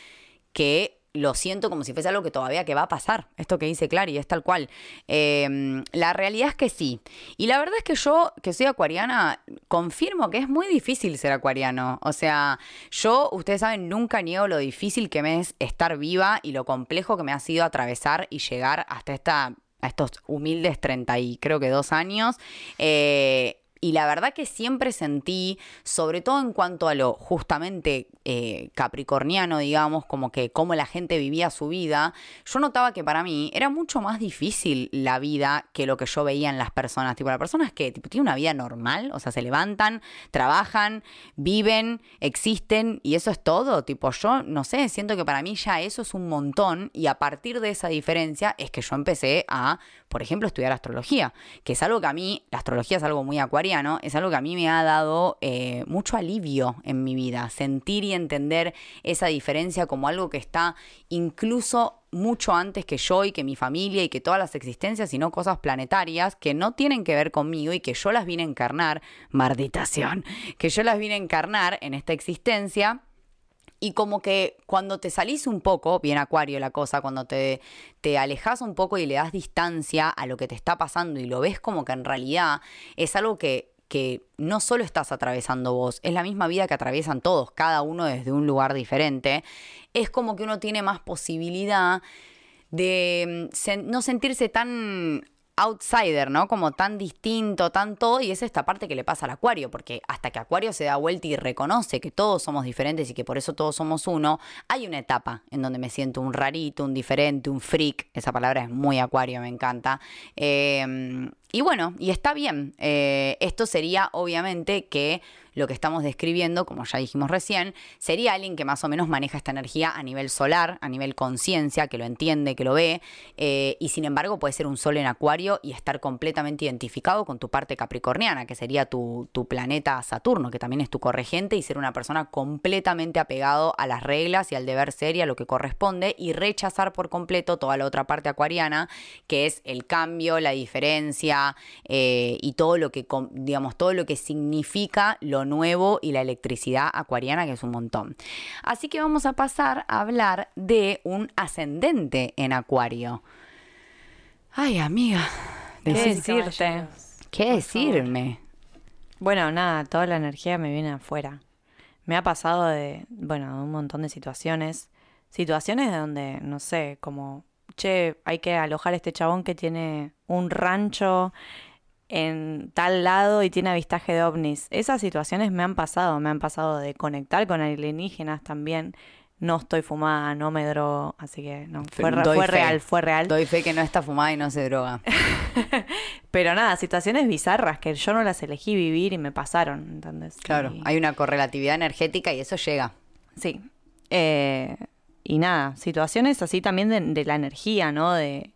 que lo siento como si fuese algo que todavía que va a pasar. Esto que dice Clary es tal cual. Eh, la realidad es que sí. Y la verdad es que yo, que soy acuariana, confirmo que es muy difícil ser acuariano. O sea, yo, ustedes saben, nunca niego lo difícil que me es estar viva y lo complejo que me ha sido atravesar y llegar hasta esta a estos humildes 30 y creo que dos años. Eh, y la verdad que siempre sentí, sobre todo en cuanto a lo justamente eh, capricorniano, digamos, como que cómo la gente vivía su vida, yo notaba que para mí era mucho más difícil la vida que lo que yo veía en las personas. Tipo, las personas que tienen una vida normal, o sea, se levantan, trabajan, viven, existen y eso es todo. Tipo, yo no sé, siento que para mí ya eso es un montón y a partir de esa diferencia es que yo empecé a, por ejemplo, estudiar astrología, que es algo que a mí, la astrología es algo muy acuariano, es algo que a mí me ha dado eh, mucho alivio en mi vida, sentir y entender esa diferencia como algo que está incluso mucho antes que yo y que mi familia y que todas las existencias, sino cosas planetarias que no tienen que ver conmigo y que yo las vine a encarnar, marditación, que yo las vine a encarnar en esta existencia. Y como que cuando te salís un poco, bien acuario la cosa, cuando te, te alejas un poco y le das distancia a lo que te está pasando y lo ves como que en realidad es algo que, que no solo estás atravesando vos, es la misma vida que atraviesan todos, cada uno desde un lugar diferente, es como que uno tiene más posibilidad de mm, no sentirse tan outsider, ¿no? Como tan distinto, tan todo, y es esta parte que le pasa al Acuario, porque hasta que Acuario se da vuelta y reconoce que todos somos diferentes y que por eso todos somos uno, hay una etapa en donde me siento un rarito, un diferente, un freak, esa palabra es muy Acuario, me encanta. Eh, y bueno, y está bien, Eh, esto sería obviamente que lo que estamos describiendo, como ya dijimos recién, sería alguien que más o menos maneja esta energía a nivel solar, a nivel conciencia, que lo entiende, que lo ve, eh, y sin embargo puede ser un sol en acuario y estar completamente identificado con tu parte capricorniana, que sería tu, tu planeta Saturno, que también es tu corregente, y ser una persona completamente apegado a las reglas y al deber ser y a lo que corresponde, y rechazar por completo toda la otra parte acuariana, que es el cambio, la diferencia eh, y todo lo que, digamos, todo lo que significa lo nuevo y la electricidad acuariana, que es un montón. Así que vamos a pasar a hablar de un ascendente en acuario. Ay, amiga, ¿Qué decirte? ¿qué decirme? Bueno, nada, toda la energía me viene afuera. Me ha pasado de, bueno, de un montón de situaciones. Situaciones de donde, no sé, como, che, hay que alojar a este chabón que tiene un rancho en tal lado y tiene avistaje de ovnis. Esas situaciones me han pasado, me han pasado de conectar con alienígenas también. No estoy fumada, no me drogo, así que no, fue, real, fue real. Doy fe que no está fumada y no se droga. Pero nada, situaciones bizarras que yo no las elegí vivir y me pasaron, ¿entendés? Claro, Y- hay una correlatividad energética y eso llega. Sí. Eh, y nada, situaciones así también de, de la energía, ¿no? De,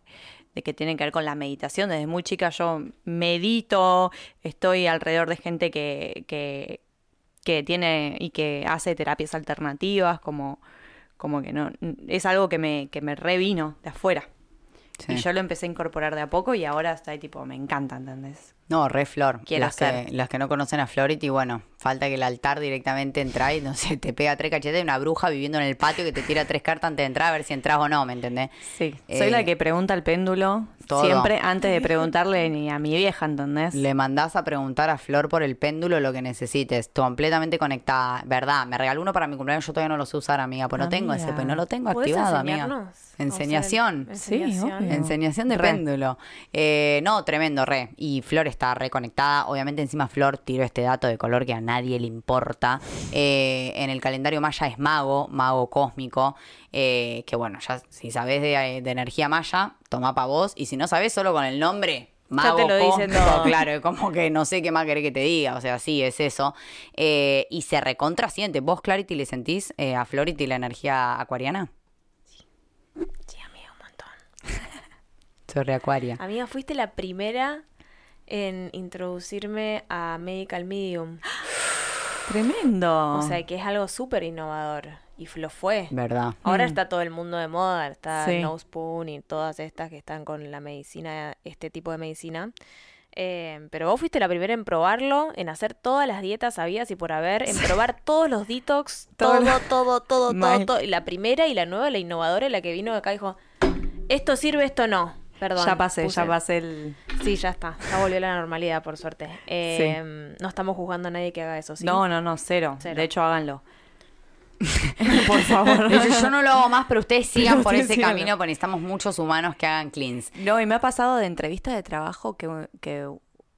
de que tienen que ver con la meditación. Desde muy chica yo medito, estoy alrededor de gente que, que, que tiene y que hace terapias alternativas, como, como que no, es algo que me, que me revino de afuera. Sí. Y yo lo empecé a incorporar de a poco y ahora está ahí tipo, me encanta, ¿entendés? No, re Flor. Quiero las, que, las que no conocen a Flority, bueno, falta que el altar directamente entra y no sé, te pega tres cachetes de una bruja viviendo en el patio que te tira tres cartas antes de entrar a ver si entras o no, ¿me entendés? Sí. Eh, Soy la que pregunta el péndulo todo. siempre antes de preguntarle ni a mi vieja, ¿entendés? Le mandás a preguntar a Flor por el péndulo lo que necesites, completamente conectada. Verdad, me regaló uno para mi cumpleaños, yo todavía no lo sé usar, amiga, pues no tengo ese, pues no lo tengo ¿Podés activado, amiga. Enseñación. O sea, Sí, enseñación. obvio. Enseñación de Re. péndulo. Eh, no, tremendo, re. Y Flor está reconectada. Obviamente, encima Flor tiró este dato de color que a nadie le importa. Eh, en el calendario maya es mago, mago cósmico. eh, que bueno, ya si sabes de, de energía maya, toma pa' vos. Y si no sabes, solo con el nombre. Mago te lo dicen cósmico, todo. claro, es como que no sé qué más querés que te diga, o sea, sí, es eso. Eh, y se recontra siente. ¿Vos, Clarity, le sentís eh, a Flority la energía acuariana? Sí, amiga, un montón. Soy re acuaria. Amiga, fuiste la primera en introducirme a Medical Medium. Tremendo. O sea, que es algo súper innovador. Y lo fue. ¿Verdad? Ahora Mm. está todo el mundo de moda, está Sí. No Spoon y todas estas que están con la medicina, este tipo de medicina. Eh, pero vos fuiste la primera en probarlo, en hacer todas las dietas habidas y por haber, en probar todos los detox, Todo todo, todo, todo, todo, Mal. todo. Y la primera y la nueva, la innovadora, la que vino acá dijo, esto sirve, esto no. Perdón. ya pasé, puse- ya pasé el... Sí, ya está. Ya volvió a la normalidad, por suerte. Eh, No estamos juzgando a nadie que haga eso, ¿sí? No, no, no, cero. Cero. De hecho, háganlo. Por favor. Hecho, yo no lo hago más, pero ustedes sigan por Ustedes ese camino porque necesitamos muchos humanos que hagan cleans. No, y me ha pasado de entrevistas de trabajo que, que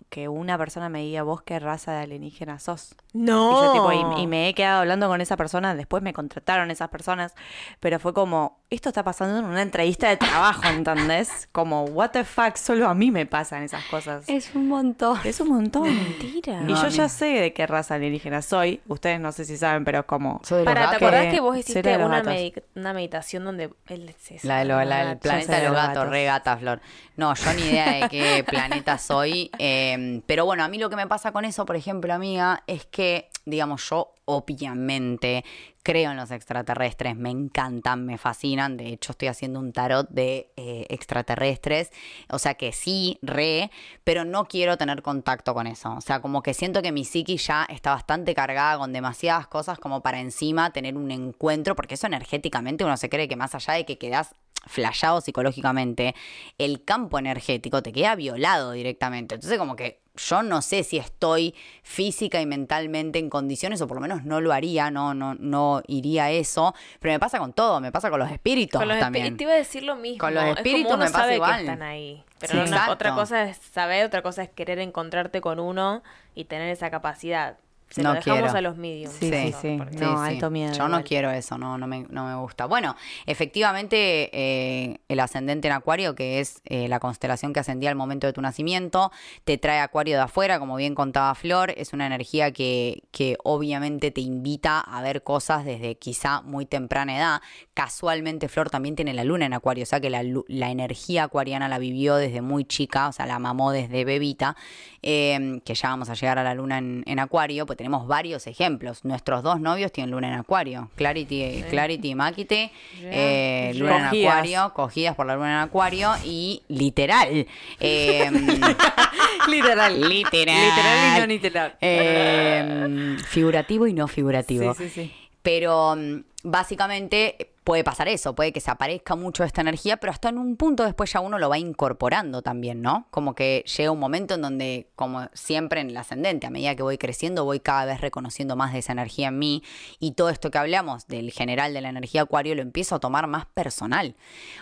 que una persona me diga vos qué raza de alienígena sos. No. Y yo tipo, y, y me he quedado hablando con esa persona, después me contrataron esas personas, pero fue como, esto está pasando en una entrevista de trabajo, ¿entendés? Como, what the fuck, solo a mí me pasan esas cosas. Es un montón. Es un montón. Mentira. Y No, yo a ya sé de qué raza alienígena soy. Ustedes no sé si saben, pero es como... Para, ¿te acordás Que que vos hiciste una, medi- una meditación donde él es La, de lo- la del planeta sé de los de los gatos, gatos. re gata, Flor. No, yo ni idea de qué planeta soy. eh, pero bueno, a mí lo que me pasa con eso, por ejemplo, amiga, es que, digamos, yo obviamente creo en los extraterrestres, me encantan, me fascinan. De hecho, estoy haciendo un tarot de eh, extraterrestres. O sea que sí, re, pero no quiero tener contacto con eso. O sea, como que siento que mi psiqui ya está bastante cargada con demasiadas cosas como para encima tener un encuentro, porque eso energéticamente uno se cree que más allá de que quedas flashado psicológicamente, el campo energético te queda violado directamente. Entonces como que yo no sé si estoy física y mentalmente en condiciones, o por lo menos no lo haría, no, no, no iría a eso. Pero me pasa con todo, me pasa con los espíritus Con los también. te iba a decir lo mismo. Con los Es como espíritus uno me pasa sabe igual. que están ahí. Pero Sí, una- exacto. otra cosa es saber, otra cosa es querer encontrarte con uno y tener esa capacidad. Se No lo dejamos quiero. a los mediums. Sí, sí, sí. porque- No, alto miedo Yo no quiero eso, no, no, me, no me gusta. Bueno, efectivamente, eh, el ascendente en Acuario, que es eh, la constelación que ascendía al momento de tu nacimiento, te trae Acuario de afuera, como bien contaba Flor. Es una energía que, que obviamente te invita a ver cosas desde quizá muy temprana edad. Casualmente, Flor también tiene la luna en Acuario, o sea que la, la energía acuariana la vivió desde muy chica, o sea, la mamó desde bebita, eh, que ya vamos a llegar a la luna en, en Acuario, pues tenemos varios ejemplos. Nuestros dos novios tienen luna en Acuario, Clarity, Clarity y Makite, eh, luna en. Acuario, cogidas por la luna en Acuario y literal. eh, literal. literal. Literal y no literal. eh, figurativo y no figurativo. Sí, sí, sí. Pero mm, básicamente puede pasar eso, puede que se aparezca mucho esta energía, pero hasta en un punto después ya uno lo va incorporando también, ¿no? Como que llega un momento en donde, como siempre en el ascendente, a medida que voy creciendo, voy cada vez reconociendo más de esa energía en mí y todo esto que hablamos del general de la energía acuario lo empiezo a tomar más personal.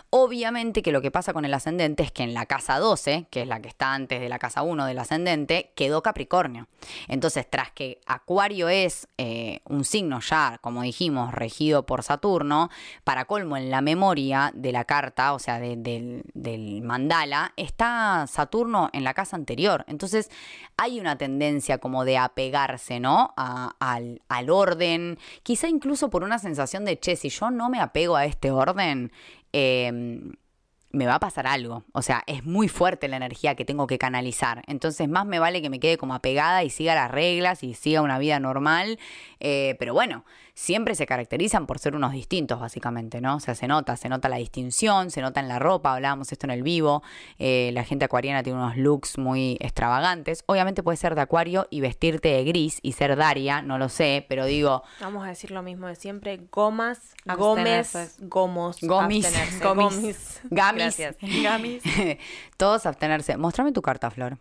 Obviamente que lo que pasa con el ascendente es que en la casa 12, que es la que está antes de la casa 1 del ascendente, quedó Capricornio. Entonces, tras que Acuario es eh, un signo ya, como dijimos, regido por Saturno, para colmo en la memoria de la carta, o sea, de- del, mandala, está Saturno en la casa anterior. Entonces, hay una tendencia como de apegarse, ¿no? Al, al orden, quizá incluso por una sensación de, che, si yo no me apego a este orden, eh, me va a pasar algo. O sea, es muy fuerte la energía que tengo que canalizar. Entonces, más me vale que me quede como apegada y siga las reglas y siga una vida normal. Eh, pero bueno, siempre se caracterizan por ser unos distintos, básicamente, ¿no? O sea, se nota, se nota la distinción, se nota en la ropa, hablábamos esto en el vivo. Eh, la gente acuariana tiene unos looks muy extravagantes. Obviamente puede ser de acuario y vestirte de gris y ser Daria, no lo sé, pero digo, Vamos a decir lo mismo de siempre. Gomas, gómez, gomos, Gomis. Gomis. Gamis. Gracias. Gamis. Todos abstenerse. Mostrame tu carta, Flor.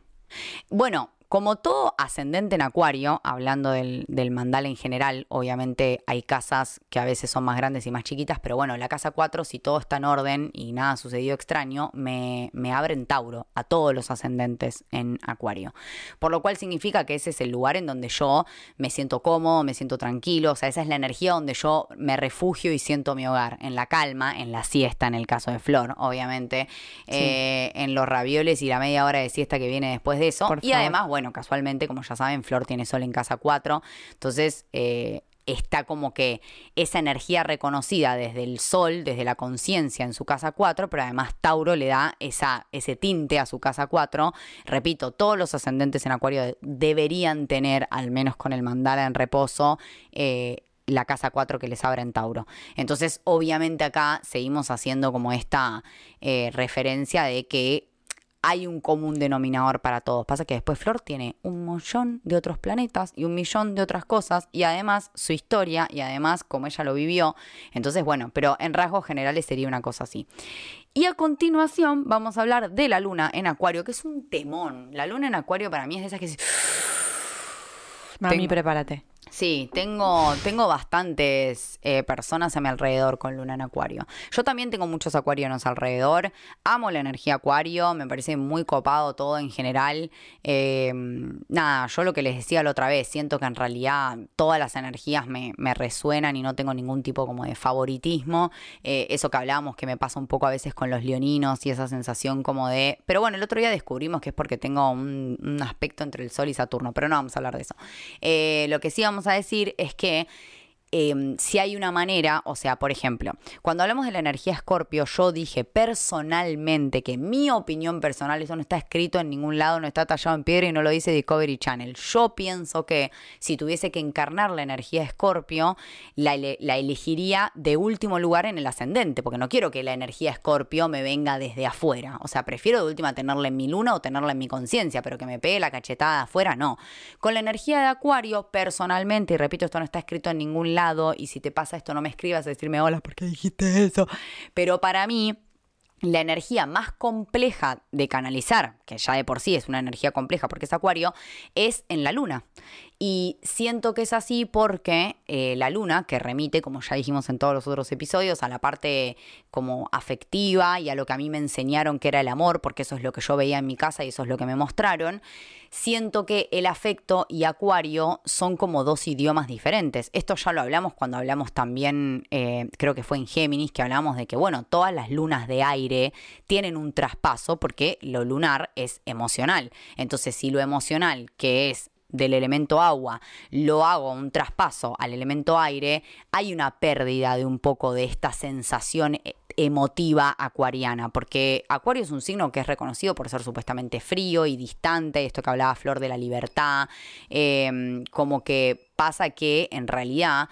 Bueno, como todo ascendente en acuario, hablando del, del mandal en general, obviamente hay casas que a veces son más grandes y más chiquitas, pero bueno, la casa 4, si todo está en orden y nada sucedió extraño, me, me abre en Tauro a todos los ascendentes en acuario. Por lo cual significa que ese es el lugar en donde yo me siento cómodo, me siento tranquilo, o sea, esa es la energía donde yo me refugio y siento mi hogar, en la calma, en la siesta, en el caso de Flor, obviamente, eh, en los ravioles y la media hora de siesta que viene después de eso. Por y favor. además, bueno, casualmente, como ya saben, Flor tiene sol en casa 4, entonces... eh, Está como que esa energía reconocida desde el sol, desde la conciencia en su casa 4, pero además Tauro le da esa, ese tinte a su casa 4. Repito, todos los ascendentes en Acuario de- deberían tener, al menos con el mandala en reposo, eh, la casa 4 que les abre en Tauro. Entonces, obviamente acá seguimos haciendo como esta eh, referencia de que hay un común denominador para todos. Pasa que después Flor tiene un millón de otros planetas y un millón de otras cosas y además su historia y además como ella lo vivió. Entonces, bueno, pero en rasgos generales sería una cosa así. Y a continuación vamos a hablar de la luna en Acuario, que es un temón. La luna en Acuario para mí es de esas que... Mami, Tengo- prepárate. Sí, tengo, tengo bastantes eh, personas a mi alrededor con luna en acuario. Yo también tengo muchos acuarianos alrededor. Amo la energía acuario, me parece muy copado todo en general. Eh, nada, yo lo que les decía la otra vez, siento que en realidad todas las energías me, me resuenan y no tengo ningún tipo como de favoritismo. Eh, eso que hablábamos que me pasa un poco a veces con los leoninos y esa sensación como de... Pero bueno, el otro día descubrimos que es porque tengo un, un aspecto entre el Sol y Saturno, pero no vamos a hablar de eso. lo que sí vamos a decir es que Em, si hay una manera, o sea, por ejemplo, cuando hablamos de la energía escorpio, yo dije personalmente que mi opinión personal, eso no está escrito en ningún lado, no está tallado en piedra y no lo dice Discovery Channel. Yo pienso que si tuviese que encarnar la energía escorpio, la, la elegiría de último lugar en el ascendente, porque no quiero que la energía escorpio me venga desde afuera. O sea, prefiero de última tenerla en mi luna o tenerla en mi conciencia, pero que me pegue la cachetada afuera, no. Con la energía de acuario, personalmente, y repito, esto no está escrito en ningún lado, y si te pasa esto no me escribas a decirme hola, ¿por qué dijiste eso? Pero para mí la energía más compleja de canalizar, que ya de por sí es una energía compleja porque es acuario, es en la luna. Y siento que es así porque eh, la luna, que remite, como ya dijimos en todos los otros episodios, a la parte como afectiva y a lo que a mí me enseñaron que era el amor, porque eso es lo que yo veía en mi casa y eso es lo que me mostraron, siento que el afecto y Acuario son como dos idiomas diferentes. Esto ya lo hablamos cuando hablamos también, eh, creo que fue en Géminis, que hablamos de que, bueno, todas las lunas de aire tienen un traspaso porque lo lunar es emocional. Entonces, si lo emocional, que es del elemento agua lo hago un traspaso al elemento aire, hay una pérdida de un poco de esta sensación eh, emotiva acuariana, porque Acuario es un signo que es reconocido por ser supuestamente frío y distante, esto que hablaba Flor de la libertad, em, como que pasa que en realidad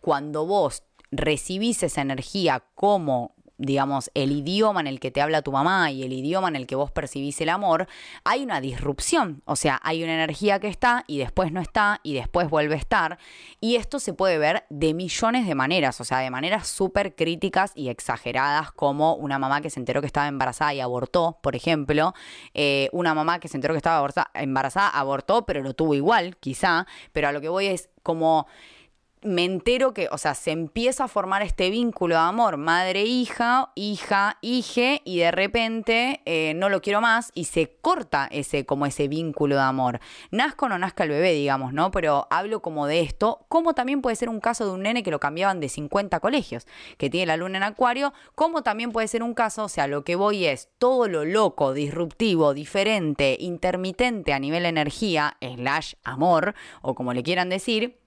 cuando vos recibís esa energía como digamos, el idioma en el que te habla tu mamá y el idioma en el que vos percibís el amor, hay una disrupción. O sea, hay una energía que está y después no está y después vuelve a estar. Y esto se puede ver de millones de maneras, o sea, de maneras súper críticas y exageradas, como una mamá que se enteró que estaba embarazada y abortó, por ejemplo. Eh, una mamá que se enteró que estaba embarazada, abortó, pero lo tuvo igual, quizá. Pero a lo que voy es como me entero que, o sea, se empieza a formar este vínculo de amor madre-hija, hija-hije, y de repente eh, no lo quiero más y se corta ese, como ese vínculo de amor. Nazca o no nazca el bebé, digamos, ¿no? Pero hablo como de esto, como también puede ser un caso de un nene que lo cambiaban de 50 colegios, que tiene la luna en acuario, como también puede ser un caso, o sea, lo que voy es todo lo loco, disruptivo, diferente, intermitente a nivel energía, slash amor, o como le quieran decir,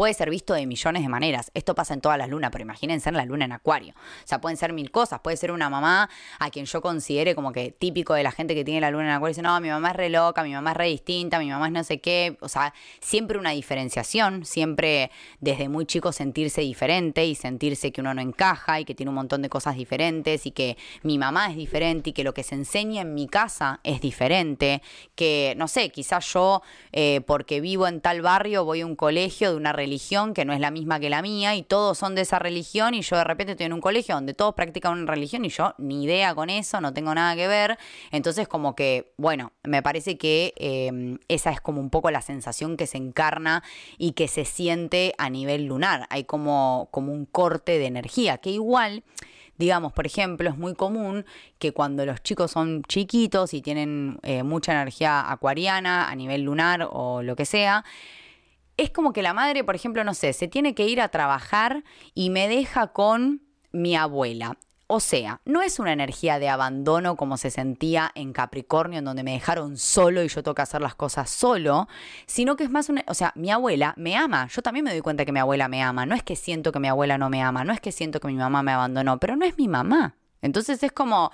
puede ser visto de millones de maneras. Esto pasa en todas las lunas, pero imagínense en la luna en acuario. O sea, pueden ser mil cosas. Puede ser una mamá a quien yo considere como que típico de la gente que tiene la luna en acuario. Dice, no, mi mamá es re loca, mi mamá es re distinta, mi mamá es no sé qué. O sea, siempre una diferenciación, siempre desde muy chico sentirse diferente y sentirse que uno no encaja y que tiene un montón de cosas diferentes y que mi mamá es diferente y que lo que se enseña en mi casa es diferente. Que, no sé, quizás yo, eh, porque vivo en tal barrio, voy a un colegio de una religión religión que no es la misma que la mía y todos son de esa religión y yo de repente estoy en un colegio donde todos practican una religión y yo ni idea con eso, no tengo nada que ver. Entonces como que, bueno, me parece que em, esa es como un poco la sensación que se encarna y que se siente a nivel lunar. Hay como, como un corte de energía que igual... Digamos, por ejemplo, es muy común que cuando los chicos son chiquitos y tienen eh, mucha energía acuariana a nivel lunar o lo que sea, es como que la madre, por ejemplo, no sé, se tiene que ir a trabajar y me deja con mi abuela. O sea, no es una energía de abandono como se sentía en Capricornio, en donde me dejaron solo y yo tengo hacer las cosas solo, sino que es más una... O sea, mi abuela me ama. Yo también me doy cuenta que mi abuela me ama. No es que siento que mi abuela no me ama, no es que siento que mi mamá me abandonó, pero no es mi mamá. Entonces es como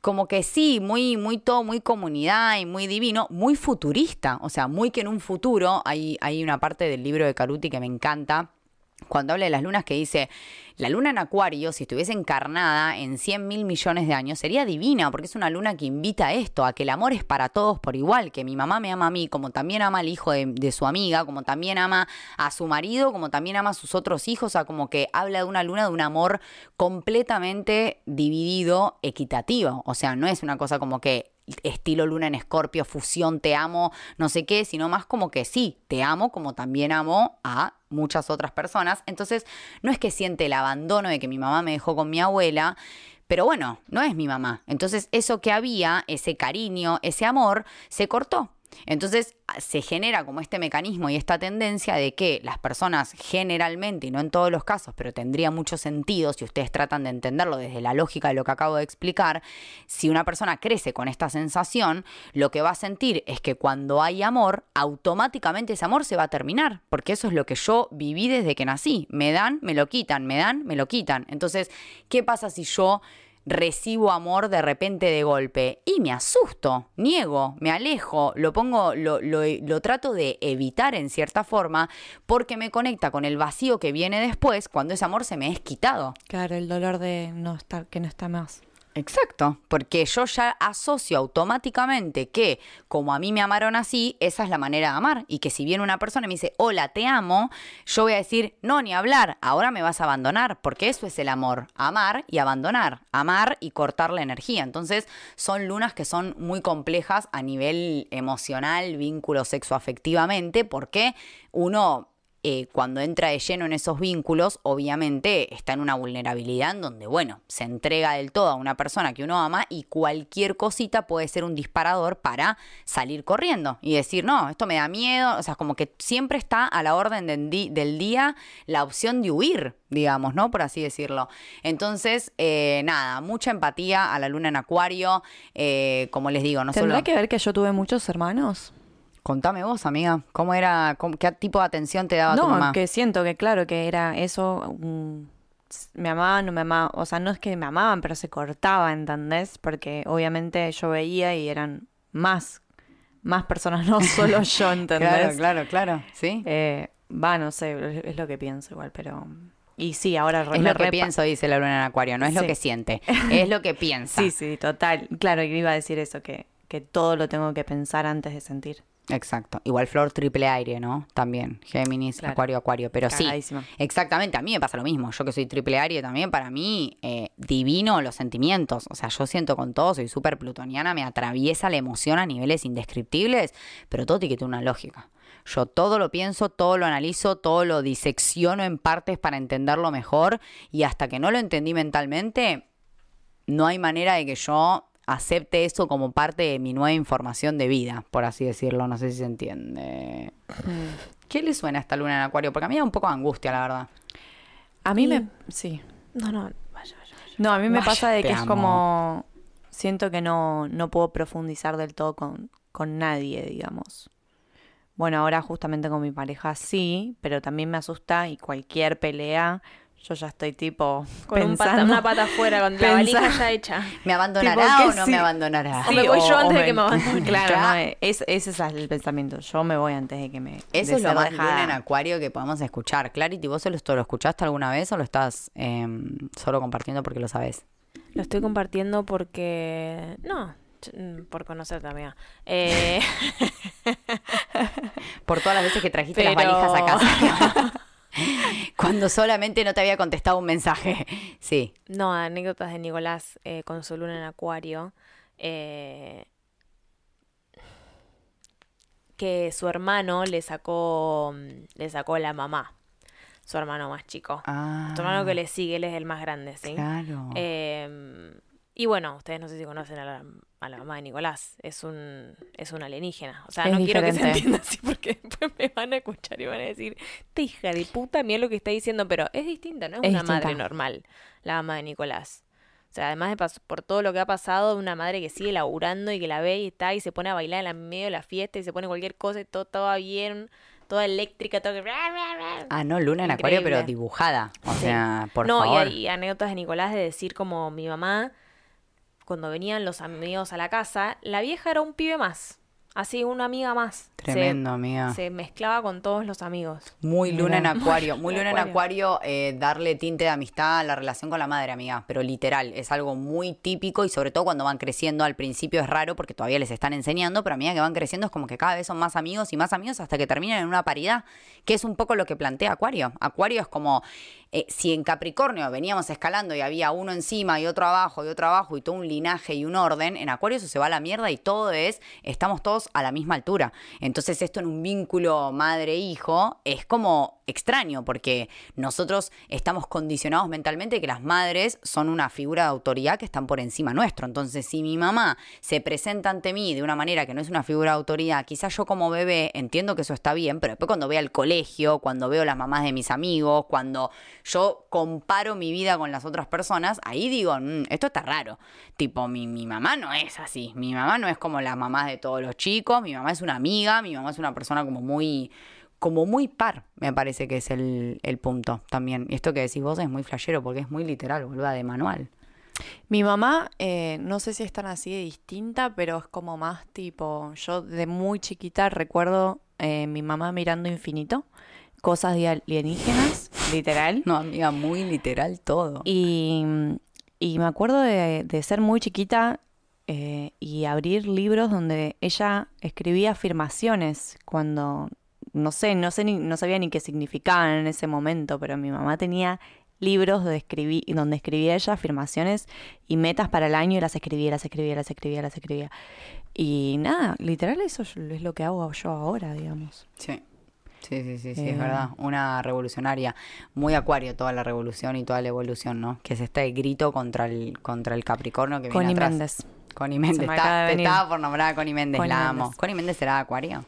como que sí, muy, muy todo, muy comunidad y muy divino, muy futurista, o sea, muy que en un futuro hay, hay una parte del libro de Caruti que me encanta, cuando habla de las lunas que dice, la luna en Acuario, si estuviese encarnada en 100 mil millones de años, sería divina, porque es una luna que invita a esto, a que el amor es para todos por igual, que mi mamá me ama a mí, como también ama al hijo de, su amiga, como también ama a su marido, como también ama a sus otros hijos, o sea, como que habla de una luna de un amor completamente dividido, equitativo. O sea, no es una cosa como que estilo luna en escorpio, fusión, te amo, no sé qué, sino más como que sí, te amo como también amo a muchas otras personas. Entonces, no es que siente el abandono de que mi mamá me dejó con mi abuela, pero bueno, no es mi mamá. Entonces, eso que había, ese cariño, ese amor, se cortó. Entonces se genera como este mecanismo y esta tendencia de que las personas generalmente, y no en todos los casos, pero tendría mucho sentido si ustedes tratan de entenderlo desde la lógica de lo que acabo de explicar, si una persona crece con esta sensación, lo que va a sentir es que cuando hay amor, automáticamente ese amor se va a terminar, porque eso es lo que yo viví desde que nací. Me dan, me lo quitan, me dan, me lo quitan. Entonces, ¿qué pasa si yo recibo amor de repente de golpe y me asusto, niego, me alejo, lo pongo, lo, lo, trato de evitar en cierta forma porque me conecta con el vacío que viene después cuando ese amor se me es quitado. Claro, el dolor de no estar, que no está más. Exacto, porque yo ya asocio automáticamente que como a mí me amaron así, esa es la manera de amar y que si viene una persona y me dice, hola, te amo, yo voy a decir, no, ni hablar, ahora me vas a abandonar, porque eso es el amor, amar y abandonar, amar y cortar la energía. Entonces son lunas que son muy complejas a nivel emocional, vínculo sexoafectivamente, porque uno eh, cuando entra de lleno en esos vínculos, obviamente está en una vulnerabilidad en donde, bueno, se entrega del todo a una persona que uno ama y cualquier cosita puede ser un disparador para salir corriendo y decir, no, esto me da miedo, o sea, como que siempre está a la orden del día la opción de huir, digamos, ¿no? Por así decirlo. Entonces, eh, nada, mucha empatía a la luna en acuario, eh, como les digo, no ¿Tendrá que ver que yo tuve muchos hermanos? Contame vos, amiga, ¿cómo era, qué tipo de atención te daba tu mamá? No, que siento que claro, que era eso, me amaban, no me amaban, o sea, no es que me amaban, pero se cortaba, ¿entendés? Porque obviamente yo veía y eran más, más personas, no solo yo, ¿entendés? claro, claro, claro, sí. Eh, va, no sé, es lo que pienso igual, pero... Y sí, ahora Es lo que pienso, dice la luna en acuario, no es lo que siente, es lo que piensa. Sí, sí, total. Claro, iba a decir eso, que, que todo lo tengo que pensar antes de sentir. Exacto. Igual flor triple aire, ¿no? También. Géminis, Acuario, Acuario. Pero sí, exactamente. A mí me pasa lo mismo. Yo que soy triple aire también, para mí, eh, divino los sentimientos. O sea, yo siento con todo, soy súper plutoniana, me atraviesa la emoción a niveles indescriptibles, pero todo tiene que tener una lógica. Yo todo lo pienso, todo lo analizo, todo lo disecciono en partes para entenderlo mejor y hasta que no lo entendí mentalmente, no hay manera de que yo acepte eso como parte de mi nueva información de vida, por así decirlo. No sé si se entiende. Mm. ¿Qué le suena a esta luna en Acuario? Porque a mí da un poco de angustia, la verdad. A mí me. Sí. No, no, vaya, vaya. No, a mí me pasa de que es como. Siento que no, no puedo profundizar del todo con, con nadie, digamos. Bueno, ahora justamente con mi pareja sí, pero también me asusta y cualquier pelea yo ya estoy tipo con una pata afuera, con la valija ya hecha. ¿Me abandonará o no me abandonará? o me voy yo antes de que me abandone. Claro, ese es el pensamiento. Yo me voy antes de que me. Eso es lo más luna en acuario que podemos escuchar. Clarity, ¿vos lo, lo escuchaste alguna vez o lo estás em, solo compartiendo porque lo sabes? Lo estoy compartiendo porque. No, mm, por conocer también. Eh... por todas las veces que trajiste las valijas a casa. Cuando solamente no te había contestado un mensaje. Sí. No, anécdotas de Nicolás eh, con su luna en Acuario. Eh, que su hermano le sacó, le sacó la mamá. Su hermano más chico. Ah, su hermano que le sigue, él es el más grande, ¿sí? Claro. Eh, y bueno, ustedes no sé si conocen a la, a la mamá de Nicolás. Es un, es un alienígena. O sea, no quiero que se entienda así porque después me van a escuchar y van a decir, te hija de puta, mira lo que está diciendo, pero es distinta, no es, una madre normal, la mamá de Nicolás. O sea, además de por todo lo que ha pasado, una madre que sigue laburando y que la ve y está y se pone a bailar en medio de la fiesta y se pone cualquier cosa y todo, todo bien toda eléctrica, todo que... Ah, no, luna en acuario, pero dibujada. O sea, por favor. No, y, y, anécdotas de Nicolás de decir como mi mamá cuando venían los amigos a la casa, la vieja era un pibe más. Así, una amiga más. Se- Tremendo, amiga. Se, mezclaba con todos los amigos. Muy luna en acuario, muy luna en acuario, eh, darle tinte de amistad a la relación con la madre, amiga, pero literal, es algo muy típico y sobre todo cuando van creciendo, al principio es raro porque todavía les están enseñando, pero a medida que van creciendo es como que cada vez son más amigos y más amigos hasta que terminan en una paridad, que es un poco lo que plantea Acuario. Acuario es como, eh, si en Capricornio veníamos escalando y había uno encima y otro abajo y otro abajo y todo un linaje y un orden, en Acuario eso se va a la mierda y todo es, estamos todos a la misma altura. Entonces esto en un vínculo madre-hijo es como extraño porque nosotros estamos condicionados mentalmente que las madres son una figura de autoridad que están por encima nuestro. Entonces si mi mamá se presenta ante mí de una manera que no es una figura de autoridad, quizás yo como bebé entiendo que eso está bien, pero después cuando voy al colegio, cuando veo las mamás de mis amigos, cuando yo comparo mi vida con las otras personas, ahí digo, "Mm, esto está raro. Tipo, mi, mi mamá no es así. Mi mamá no es como las mamás de todos los chicos. Mi mamá es una amiga. Mi mamá es una persona como muy como muy par, me parece que es el, el punto también. Y esto que decís vos es muy flashero porque es muy literal, boluda, de manual. Mi mamá, eh, no sé si es tan así de distinta, pero es como más tipo, yo de muy chiquita recuerdo eh, mi mamá mirando infinito, cosas de alienígenas, literal. No, amiga, muy literal todo. Y, y me acuerdo de, de ser muy chiquita eh, y abrir libros donde ella escribía afirmaciones cuando, no sé, no sé ni, no sabía ni qué significaban en ese momento, pero mi mamá tenía libros de escribir, donde escribía ella afirmaciones y metas para el año y las escribía, las escribía, las escribía, las escribía. Y nada, literal eso es lo que hago yo ahora, digamos. Sí. Sí, sí, sí, sí, Eh. es verdad. Una revolucionaria. Muy acuario toda la revolución y toda la evolución, ¿no? Que es este grito contra el, contra el Capricornio que Connie viene atrás. Méndez. Connie Méndez. Está- te estaba por nombrar a Connie Méndez, Connie la amo. Méndez. ¿Connie Méndez será acuario?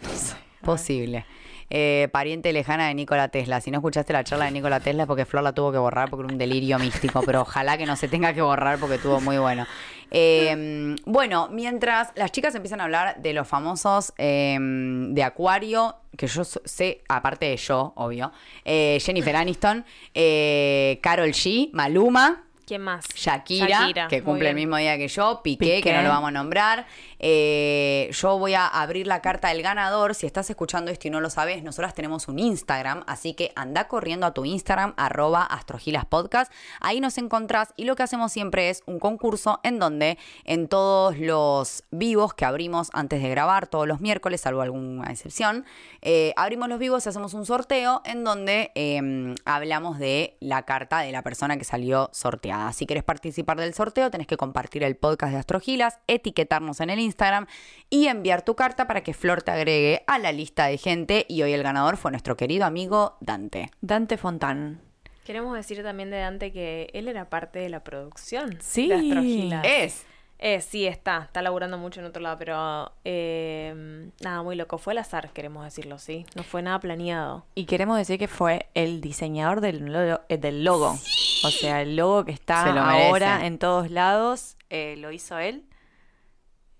Posible. Eh, pariente lejana de Nikola Tesla. Si no escuchaste la charla de Nikola Tesla es porque Flor la tuvo que borrar porque era un delirio místico, pero ojalá que no se tenga que borrar porque estuvo muy bueno. Eh, bueno, mientras las chicas empiezan a hablar de los famosos eh, de Acuario, que yo sé, aparte de yo, obvio, eh, Jennifer Aniston, eh, Carol G, Maluma, ¿Quién más? Shakira, Shakira, que cumple el mismo día que yo, Piqué, que no lo vamos a nombrar. Eh, yo voy a abrir la carta del ganador. Si estás escuchando esto y no lo sabes, nosotras tenemos un Instagram, así que anda corriendo a tu Instagram, arroba astrogilaspodcast. Ahí nos encontrás y lo que hacemos siempre es un concurso en donde en todos los vivos que abrimos antes de grabar, todos los miércoles, salvo alguna excepción, eh, abrimos los vivos y hacemos un sorteo en donde eh, hablamos de la carta de la persona que salió sorteada. Si querés participar del sorteo, tenés que compartir el podcast de Astrogilas, etiquetarnos en el Instagram y enviar tu carta para que Flor te agregue a la lista de gente. Y hoy el ganador fue nuestro querido amigo Dante. Dante Fontán. Queremos decir también de Dante que él era parte de la producción Sí. de Astrogilas. Es. Eh, sí, está. Está laburando mucho en otro lado, pero eh, nada, muy loco. Fue al azar, queremos decirlo, ¿sí? No fue nada planeado. Y queremos decir que fue el diseñador del logo. eh, del logo. O sea, el logo que está lo ahora en todos lados eh, lo hizo él.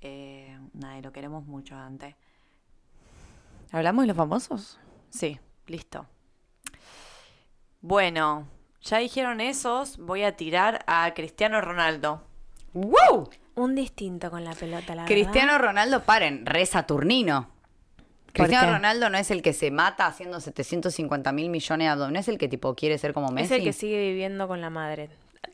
Eh, nada, y lo queremos mucho, Dante. ¿Hablamos de los famosos? Sí, listo. Bueno, ya dijeron esos. Voy a tirar a Cristiano Ronaldo. ¡Wow! Un distinto con la pelota, la Cristiano verdad. Ronaldo, paren, re Saturnino. ¿Por Cristiano qué? Ronaldo no es el que se mata haciendo 750 mil millones de abdominales, no es el que tipo quiere ser como Messi. Es el que sigue viviendo con la madre.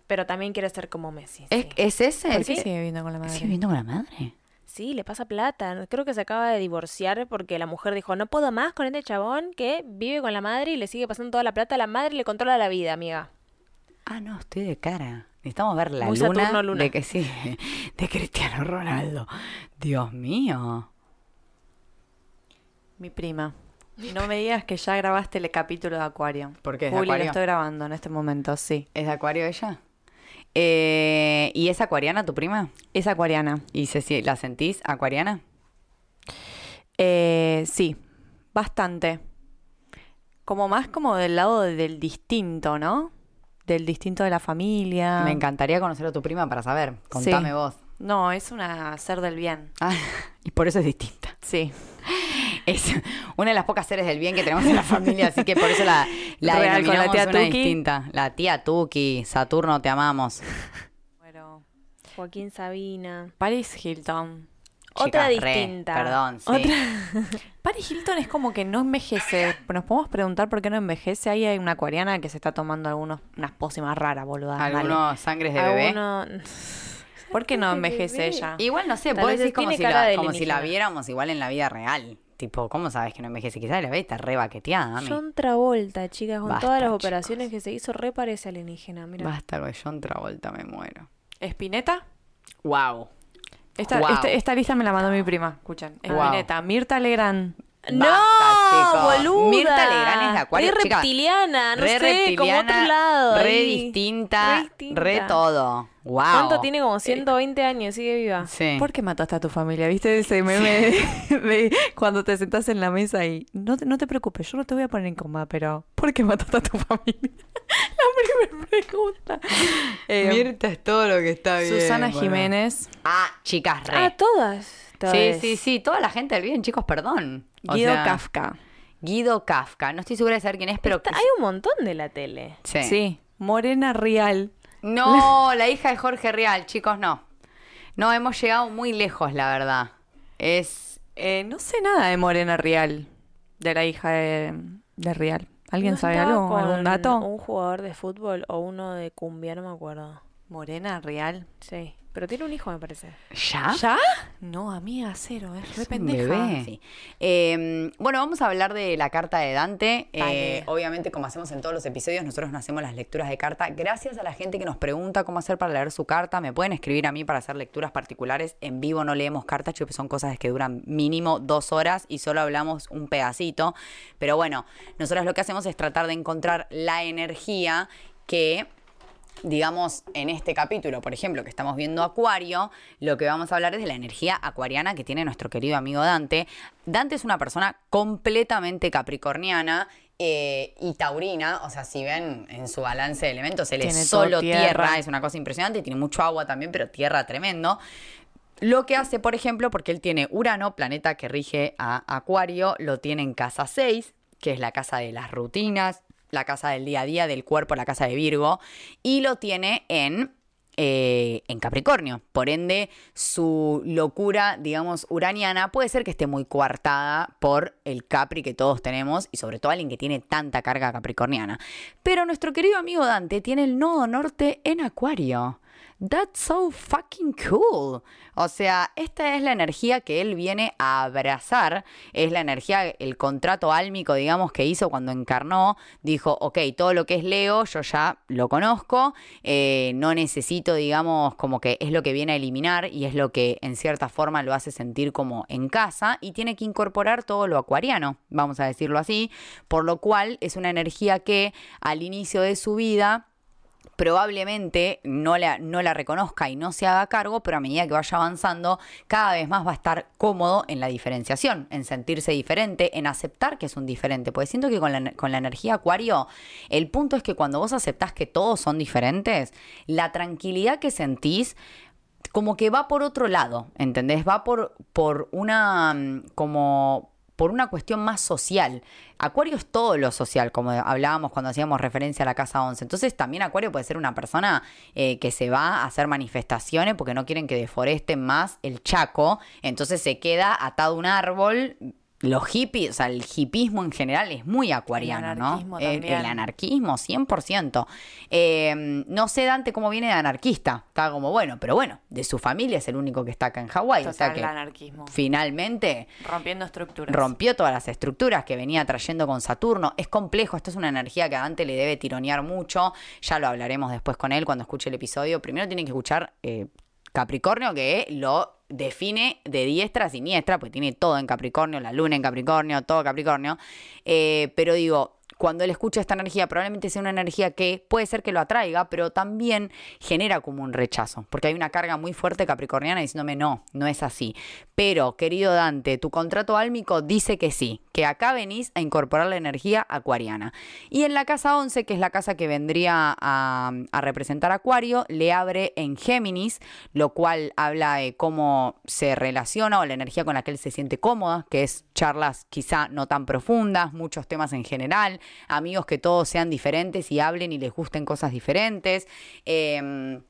Pero también quiere ser como Messi. ¿Es, sí. es ese? ¿Por ¿El qué que- sigue viviendo con la madre? ¿Sigue viviendo con la madre? Sí, le pasa plata. Creo que se acaba de divorciar porque la mujer dijo, no puedo más con este chabón que vive con la madre y le sigue pasando toda la plata. La madre le controla la vida, amiga. Ah, no, estoy de cara. Necesitamos ver la luna, Saturno, luna. de que sí, de Cristiano Ronaldo. Dios mío. Mi prima. No me digas que ya grabaste el capítulo de Acuario. ¿Por qué? ¿Es de Juli, Acuario? lo estoy grabando en este momento, sí. ¿Es de Acuario ella? Eh, ¿Y es acuariana tu prima? Es acuariana. ¿Y se, si- la sentís acuariana? Eh, sí, bastante. Como más como del lado del distinto, ¿no? Del distinto de la familia. Me encantaría conocer a tu prima para saber. Contame Sí. vos. No, es una ser del bien. Ah, y por eso es distinta. Sí. Es una de las pocas seres del bien que tenemos en la familia, así que por eso la, la Real, con la tía una Tuki. distinta. La tía Tuki, Saturno, te amamos. Bueno, Joaquín Sabina. Paris Hilton. Otra Chicas, re, distinta. perdón, sí. Otra- Paris Hilton es como que no envejece. Nos podemos preguntar por qué no envejece. Ahí hay una coreana que se está tomando algunos, unas pócimas raras, boluda. Dale. Algunos sangres de bebé. Alguno- ¿Por qué no envejece ella? Igual no sé, Tal vos decís como, si la, como si la viéramos igual en la vida real. Tipo, ¿cómo sabes que no envejece? Quizás la ves está re baqueteada, mami. John Travolta, chicas, con Basta, todas las chicos. operaciones que se hizo, re parece alienígena, mira. Basta con John Travolta, me muero. ¿Espineta? Wow. Esta, este- esta lista me la mandó mi prima. Escuchen. Guau. Espineta, Mirta Legrand. No, Basta, chicos. boluda. Mirta Legrand es de Acuario, Re chicas. reptiliana, no re sé, reptiliana, como otro lado. re distinta, Re distinta. re todo. Wow. ¿Cuánto tiene? Como 120 años, sigue viva. Sí. ¿Por qué mataste a tu familia? ¿Viste ese meme de, de cuando te sentás en la mesa y no te, no te preocupes, yo no te voy a poner en coma, pero ¿por qué mataste a tu familia? la primera pregunta. Eh, Mirta es todo lo que está bien. Susana. Jiménez, Ah, chicas, re. Ah, todas. sí, todas. sí, sí. Toda la gente del bien, chicos, perdón. O Guido sea, Kafka. Guido Kafka. No estoy segura de saber quién es, pero... Está- hay un montón de la tele. Sí. Sí. Morena Rial. No, la hija de Jorge Real, chicos, no. No, hemos llegado muy lejos, la verdad. Es... Eh, no sé nada de Morena Rial, de la hija de, de Rial. ¿Alguien ¿No sabe algo? ¿Algún con dato? Un jugador de fútbol o uno de cumbia, no me acuerdo. Morena Rial. Sí. Pero tiene un hijo, me parece. ¿Ya? ¿Ya? No, amiga, cero, es re un pendeja. bebé. Sí. Eh, bueno, vamos a hablar de la carta de Dante. Eh, obviamente, como hacemos en todos los episodios, nosotros no hacemos las lecturas de carta. Gracias a la gente que nos pregunta cómo hacer para leer su carta. Me pueden escribir a mí para hacer lecturas particulares. En vivo no leemos cartas, chicos, son cosas que duran mínimo dos horas y solo hablamos un pedacito. Pero bueno, nosotros lo que hacemos es tratar de encontrar la energía que digamos, en este capítulo, por ejemplo, que estamos viendo Acuario, lo que vamos a hablar es de la energía acuariana que tiene nuestro querido amigo Dante. Dante es una persona completamente capricorniana. eh, y taurina, o sea, si ven en su balance de elementos, él Tiene es solo tierra. tierra. es una cosa impresionante, tiene mucho agua también, pero tierra tremendo. Lo que hace, por ejemplo, porque él tiene Urano, planeta que rige a Acuario, lo tiene en casa 6, que es la casa de las rutinas, la casa del día a día, del cuerpo, la casa de Virgo, y lo tiene en, eh, en Capricornio. Por ende, su locura, digamos, uraniana puede ser que esté muy coartada por el Capri que todos tenemos y sobre todo alguien que tiene tanta carga capricorniana. Pero nuestro querido amigo Dante tiene el nodo norte en Acuario. That's so fucking cool. O sea, esta es la energía que él viene a abrazar. Es la energía, el contrato álmico, digamos, que hizo cuando encarnó. Dijo, ok, todo lo que es Leo, yo ya lo conozco. eh, no necesito, digamos, como que es lo que viene a eliminar y es lo que en cierta forma lo hace sentir como en casa. Y tiene que incorporar todo lo acuariano, vamos a decirlo así. Por lo cual es una energía que al inicio de su vida probablemente no la, no la reconozca y no se haga cargo, pero a medida que vaya avanzando, cada vez más va a estar cómodo en la diferenciación, en sentirse diferente, en aceptar que es un diferente. Porque siento que con la, con la energía acuario, el punto es que cuando vos aceptás que todos son diferentes, la tranquilidad que sentís como que va por otro lado, ¿entendés? Va por, por una mm, como por una cuestión más social. Acuario es todo lo social, como hablábamos cuando hacíamos referencia a la casa 11. Entonces también Acuario puede ser una persona eh, que se va a hacer manifestaciones porque no quieren que deforesten más el Chaco. Entonces se queda atado a un árbol. Los hippies, o sea, el hipismo en general es muy acuariano, ¿no? anarquismo El- el anarquismo, 100%. Eh, no sé Dante cómo viene de anarquista. Estaba como, bueno, pero bueno, de su familia es el único que está acá en Hawái. O sea Total, que el anarquismo. finalmente Rompiendo estructuras. rompió todas las estructuras que venía trayendo con Saturno. Es complejo, esto es una energía que a Dante le debe tironear mucho. Ya lo hablaremos después con él cuando escuche el episodio. Primero tiene que escuchar eh, Capricornio, que lo define de diestra a siniestra, porque tiene todo en Capricornio, la luna en Capricornio, todo Capricornio. Eh, pero digo, cuando él escucha esta energía, probablemente sea una energía que puede ser que lo atraiga, pero también genera como un rechazo, porque hay una carga muy fuerte capricorniana diciéndome no, no es así. Pero, querido Dante, tu contrato álmico dice que sí, que acá venís a incorporar la energía acuariana. Y en la casa 11, que es la casa que vendría a, a representar Acuario, le abre en Géminis, lo cual habla de cómo se relaciona o la energía con la que él se siente cómoda, que es charlas quizá no tan profundas, muchos temas en general, amigos que todos sean diferentes y hablen y les gusten cosas diferentes. Em,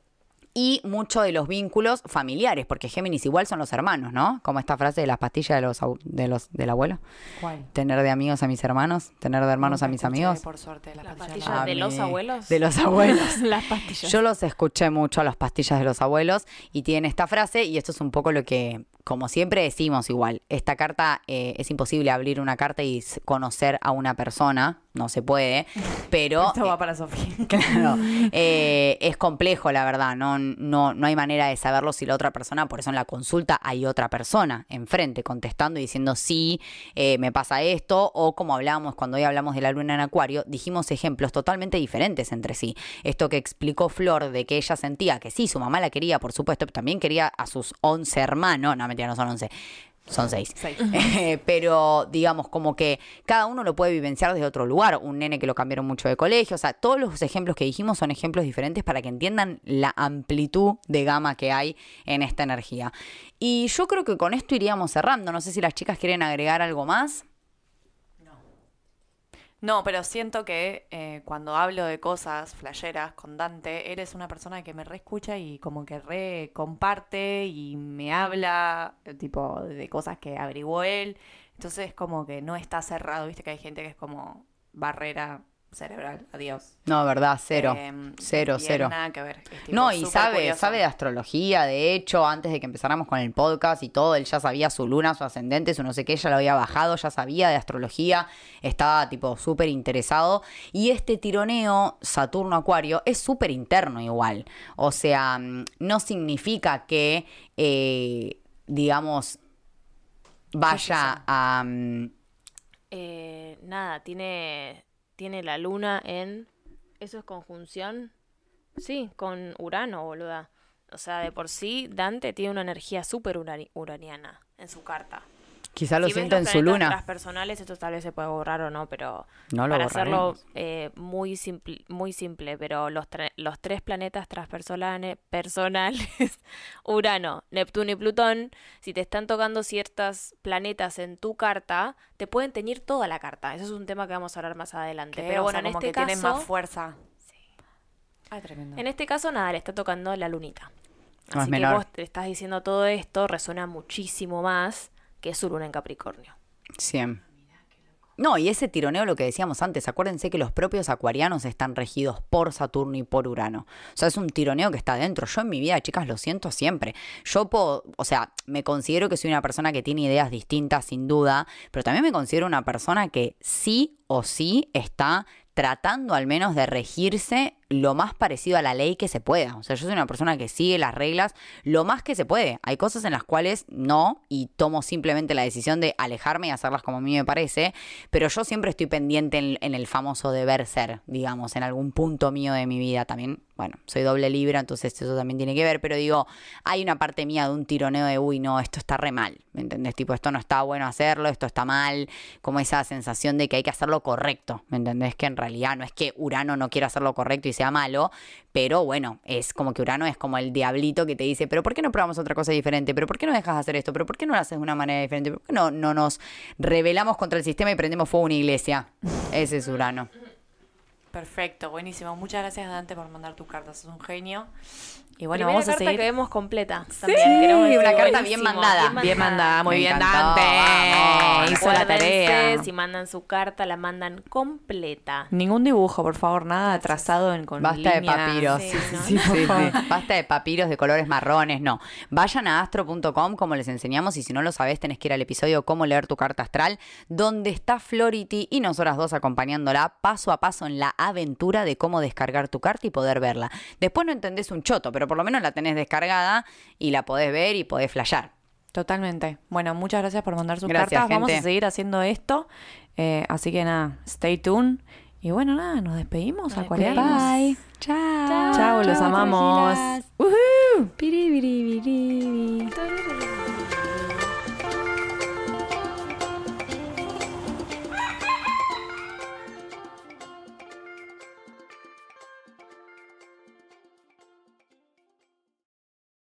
y mucho de los vínculos familiares, porque Géminis igual son los hermanos, ¿no? Como esta frase de las pastillas de los, de los del abuelo. ¿Cuál? Tener de amigos a mis hermanos, tener de hermanos Nunca a mis escuché, amigos. Por suerte, la Las pastilla pastillas de los abuelos. De los abuelos. Las pastillas. Yo los escuché mucho a las pastillas de los abuelos y tienen esta frase y esto es un poco lo que, como siempre decimos igual, esta carta eh, es imposible abrir una carta y conocer a una persona, no se puede, pero... Esto va para Sofía. Claro, eh, es complejo, la verdad. No, no, no hay manera de saberlo si la otra persona, por eso en la consulta hay otra persona enfrente contestando y diciendo sí, eh, me pasa esto, o como hablábamos cuando hoy hablamos de la luna en Acuario, dijimos ejemplos totalmente diferentes entre sí. Esto que explicó Flor de que ella sentía que sí, su mamá la quería, por supuesto, también quería a sus 11 hermanos, no, mentira, no son 11. Son seis. Seis. Eh, pero digamos como que cada uno lo puede vivenciar desde otro lugar. Un nene que lo cambiaron mucho de colegio. O sea, todos los ejemplos que dijimos son ejemplos diferentes para que entiendan la amplitud de gama que hay en esta energía. Y yo creo que con esto iríamos cerrando. No sé si las chicas quieren agregar algo más. No, pero siento que eh, cuando hablo de cosas flasheras con Dante, eres una persona que me reescucha y como que re comparte y me habla, eh, tipo, de cosas que averiguó él. Entonces, como que no está cerrado, viste que hay gente que es como barrera cerebral, adiós. No, verdad, cero. Em, cero, cero. nada que ver. No, y sabe, curioso. sabe de astrología, de hecho, antes de que empezáramos con el podcast y todo, él ya sabía su luna, su ascendente, su no sé qué, ya lo había bajado, ya sabía de astrología, estaba tipo súper interesado. Y este tironeo Saturno-Acuario es súper interno igual. O sea, mm, no significa que, eh, digamos, vaya a... mm, Eh, nada, tiene, tiene la luna en... ¿Eso es conjunción? Sí, con Urano, boluda. O sea, de por sí, Dante tiene una energía súper urani- uraniana en su carta. Quizá lo Si los en su planetas luna. transpersonales, esto tal vez se puede borrar o no, pero No lo para hacerlo eh, muy simple, muy simple, pero los, tre- los tres planetas transpersonales personales, Urano, Neptuno y Plutón, si te están tocando ciertos planetas en tu carta, te pueden teñir toda la carta. Eso es un tema que vamos a hablar más adelante. Pero o bueno, sea, en como este que tienen caso, más fuerza. Ay, tremendo. en este caso nada, le está tocando la lunita. No, es Así que menor. vos te estás diciendo todo esto, resuena muchísimo más que su luna en Capricornio. 100. No, y ese tironeo, lo que decíamos antes, acuérdense que los propios acuarianos están regidos por Saturno y por Urano. O sea, es un tironeo que está dentro. Yo en mi vida, chicas, lo siento siempre. Yo puedo, o sea, me considero que soy una persona que tiene ideas distintas, sin duda, pero también me considero una persona que sí o sí está tratando al menos de regirse lo más parecido a la ley que se pueda. O sea, yo soy una persona que sigue las reglas lo más que se puede. Hay cosas en las cuales no y tomo simplemente la decisión de alejarme y hacerlas como a mí me parece, pero yo siempre estoy pendiente en, el famoso deber ser, digamos, en algún punto mío de mi vida también. Bueno, soy doble libra, entonces eso también tiene que ver, pero digo, hay una parte mía de un tironeo de, uy, no, esto está re mal, ¿me entendés? Tipo, esto no está bueno hacerlo, esto está mal, como esa sensación de que hay que hacerlo correcto, ¿me entendés? Que en realidad no es que Urano no quiera hacerlo correcto y sea malo, pero bueno, es como que Urano es como el diablito que te dice, pero ¿por qué no probamos otra cosa diferente? ¿Pero por qué no dejas de hacer esto? ¿Pero por qué no lo haces de una manera diferente? ¿Por qué no, no nos rebelamos contra el sistema y prendemos fuego a una iglesia? Ese es Urano. Perfecto, buenísimo. Muchas gracias, Dante, por mandar tu carta. Sos un genio. Y bueno, Primera vamos a carta seguir. que vemos completa. Sí, también, decir, una carta buenísimo, bien mandada. Bien mandada, muy Me bien, encantó, Dante. vamos. Hizo la Acuérdense, tarea. Si mandan su carta, la mandan completa. Ningún dibujo, por favor, nada atrasado en con Basta de papiros. Sí, Sí, ¿no? sí, sí, sí. Basta de papiros de colores marrones, no. Vayan a astro.com como les enseñamos y si no lo sabés tenés que ir al episodio Cómo leer tu carta astral, donde está Flority y nosotras dos acompañándola paso a paso en la aventura de cómo descargar tu carta y poder verla. Después no entendés un choto, pero por lo menos la tenés descargada y la podés ver y podés flashear. Totalmente. Bueno, muchas gracias por mandar sus gracias, cartas. Vamos a seguir haciendo esto. Eh, así que nada, stay tuned. Y bueno, nada, nos despedimos. Nos despedimos. Bye. Chao. Chao, los amamos. Uh -huh.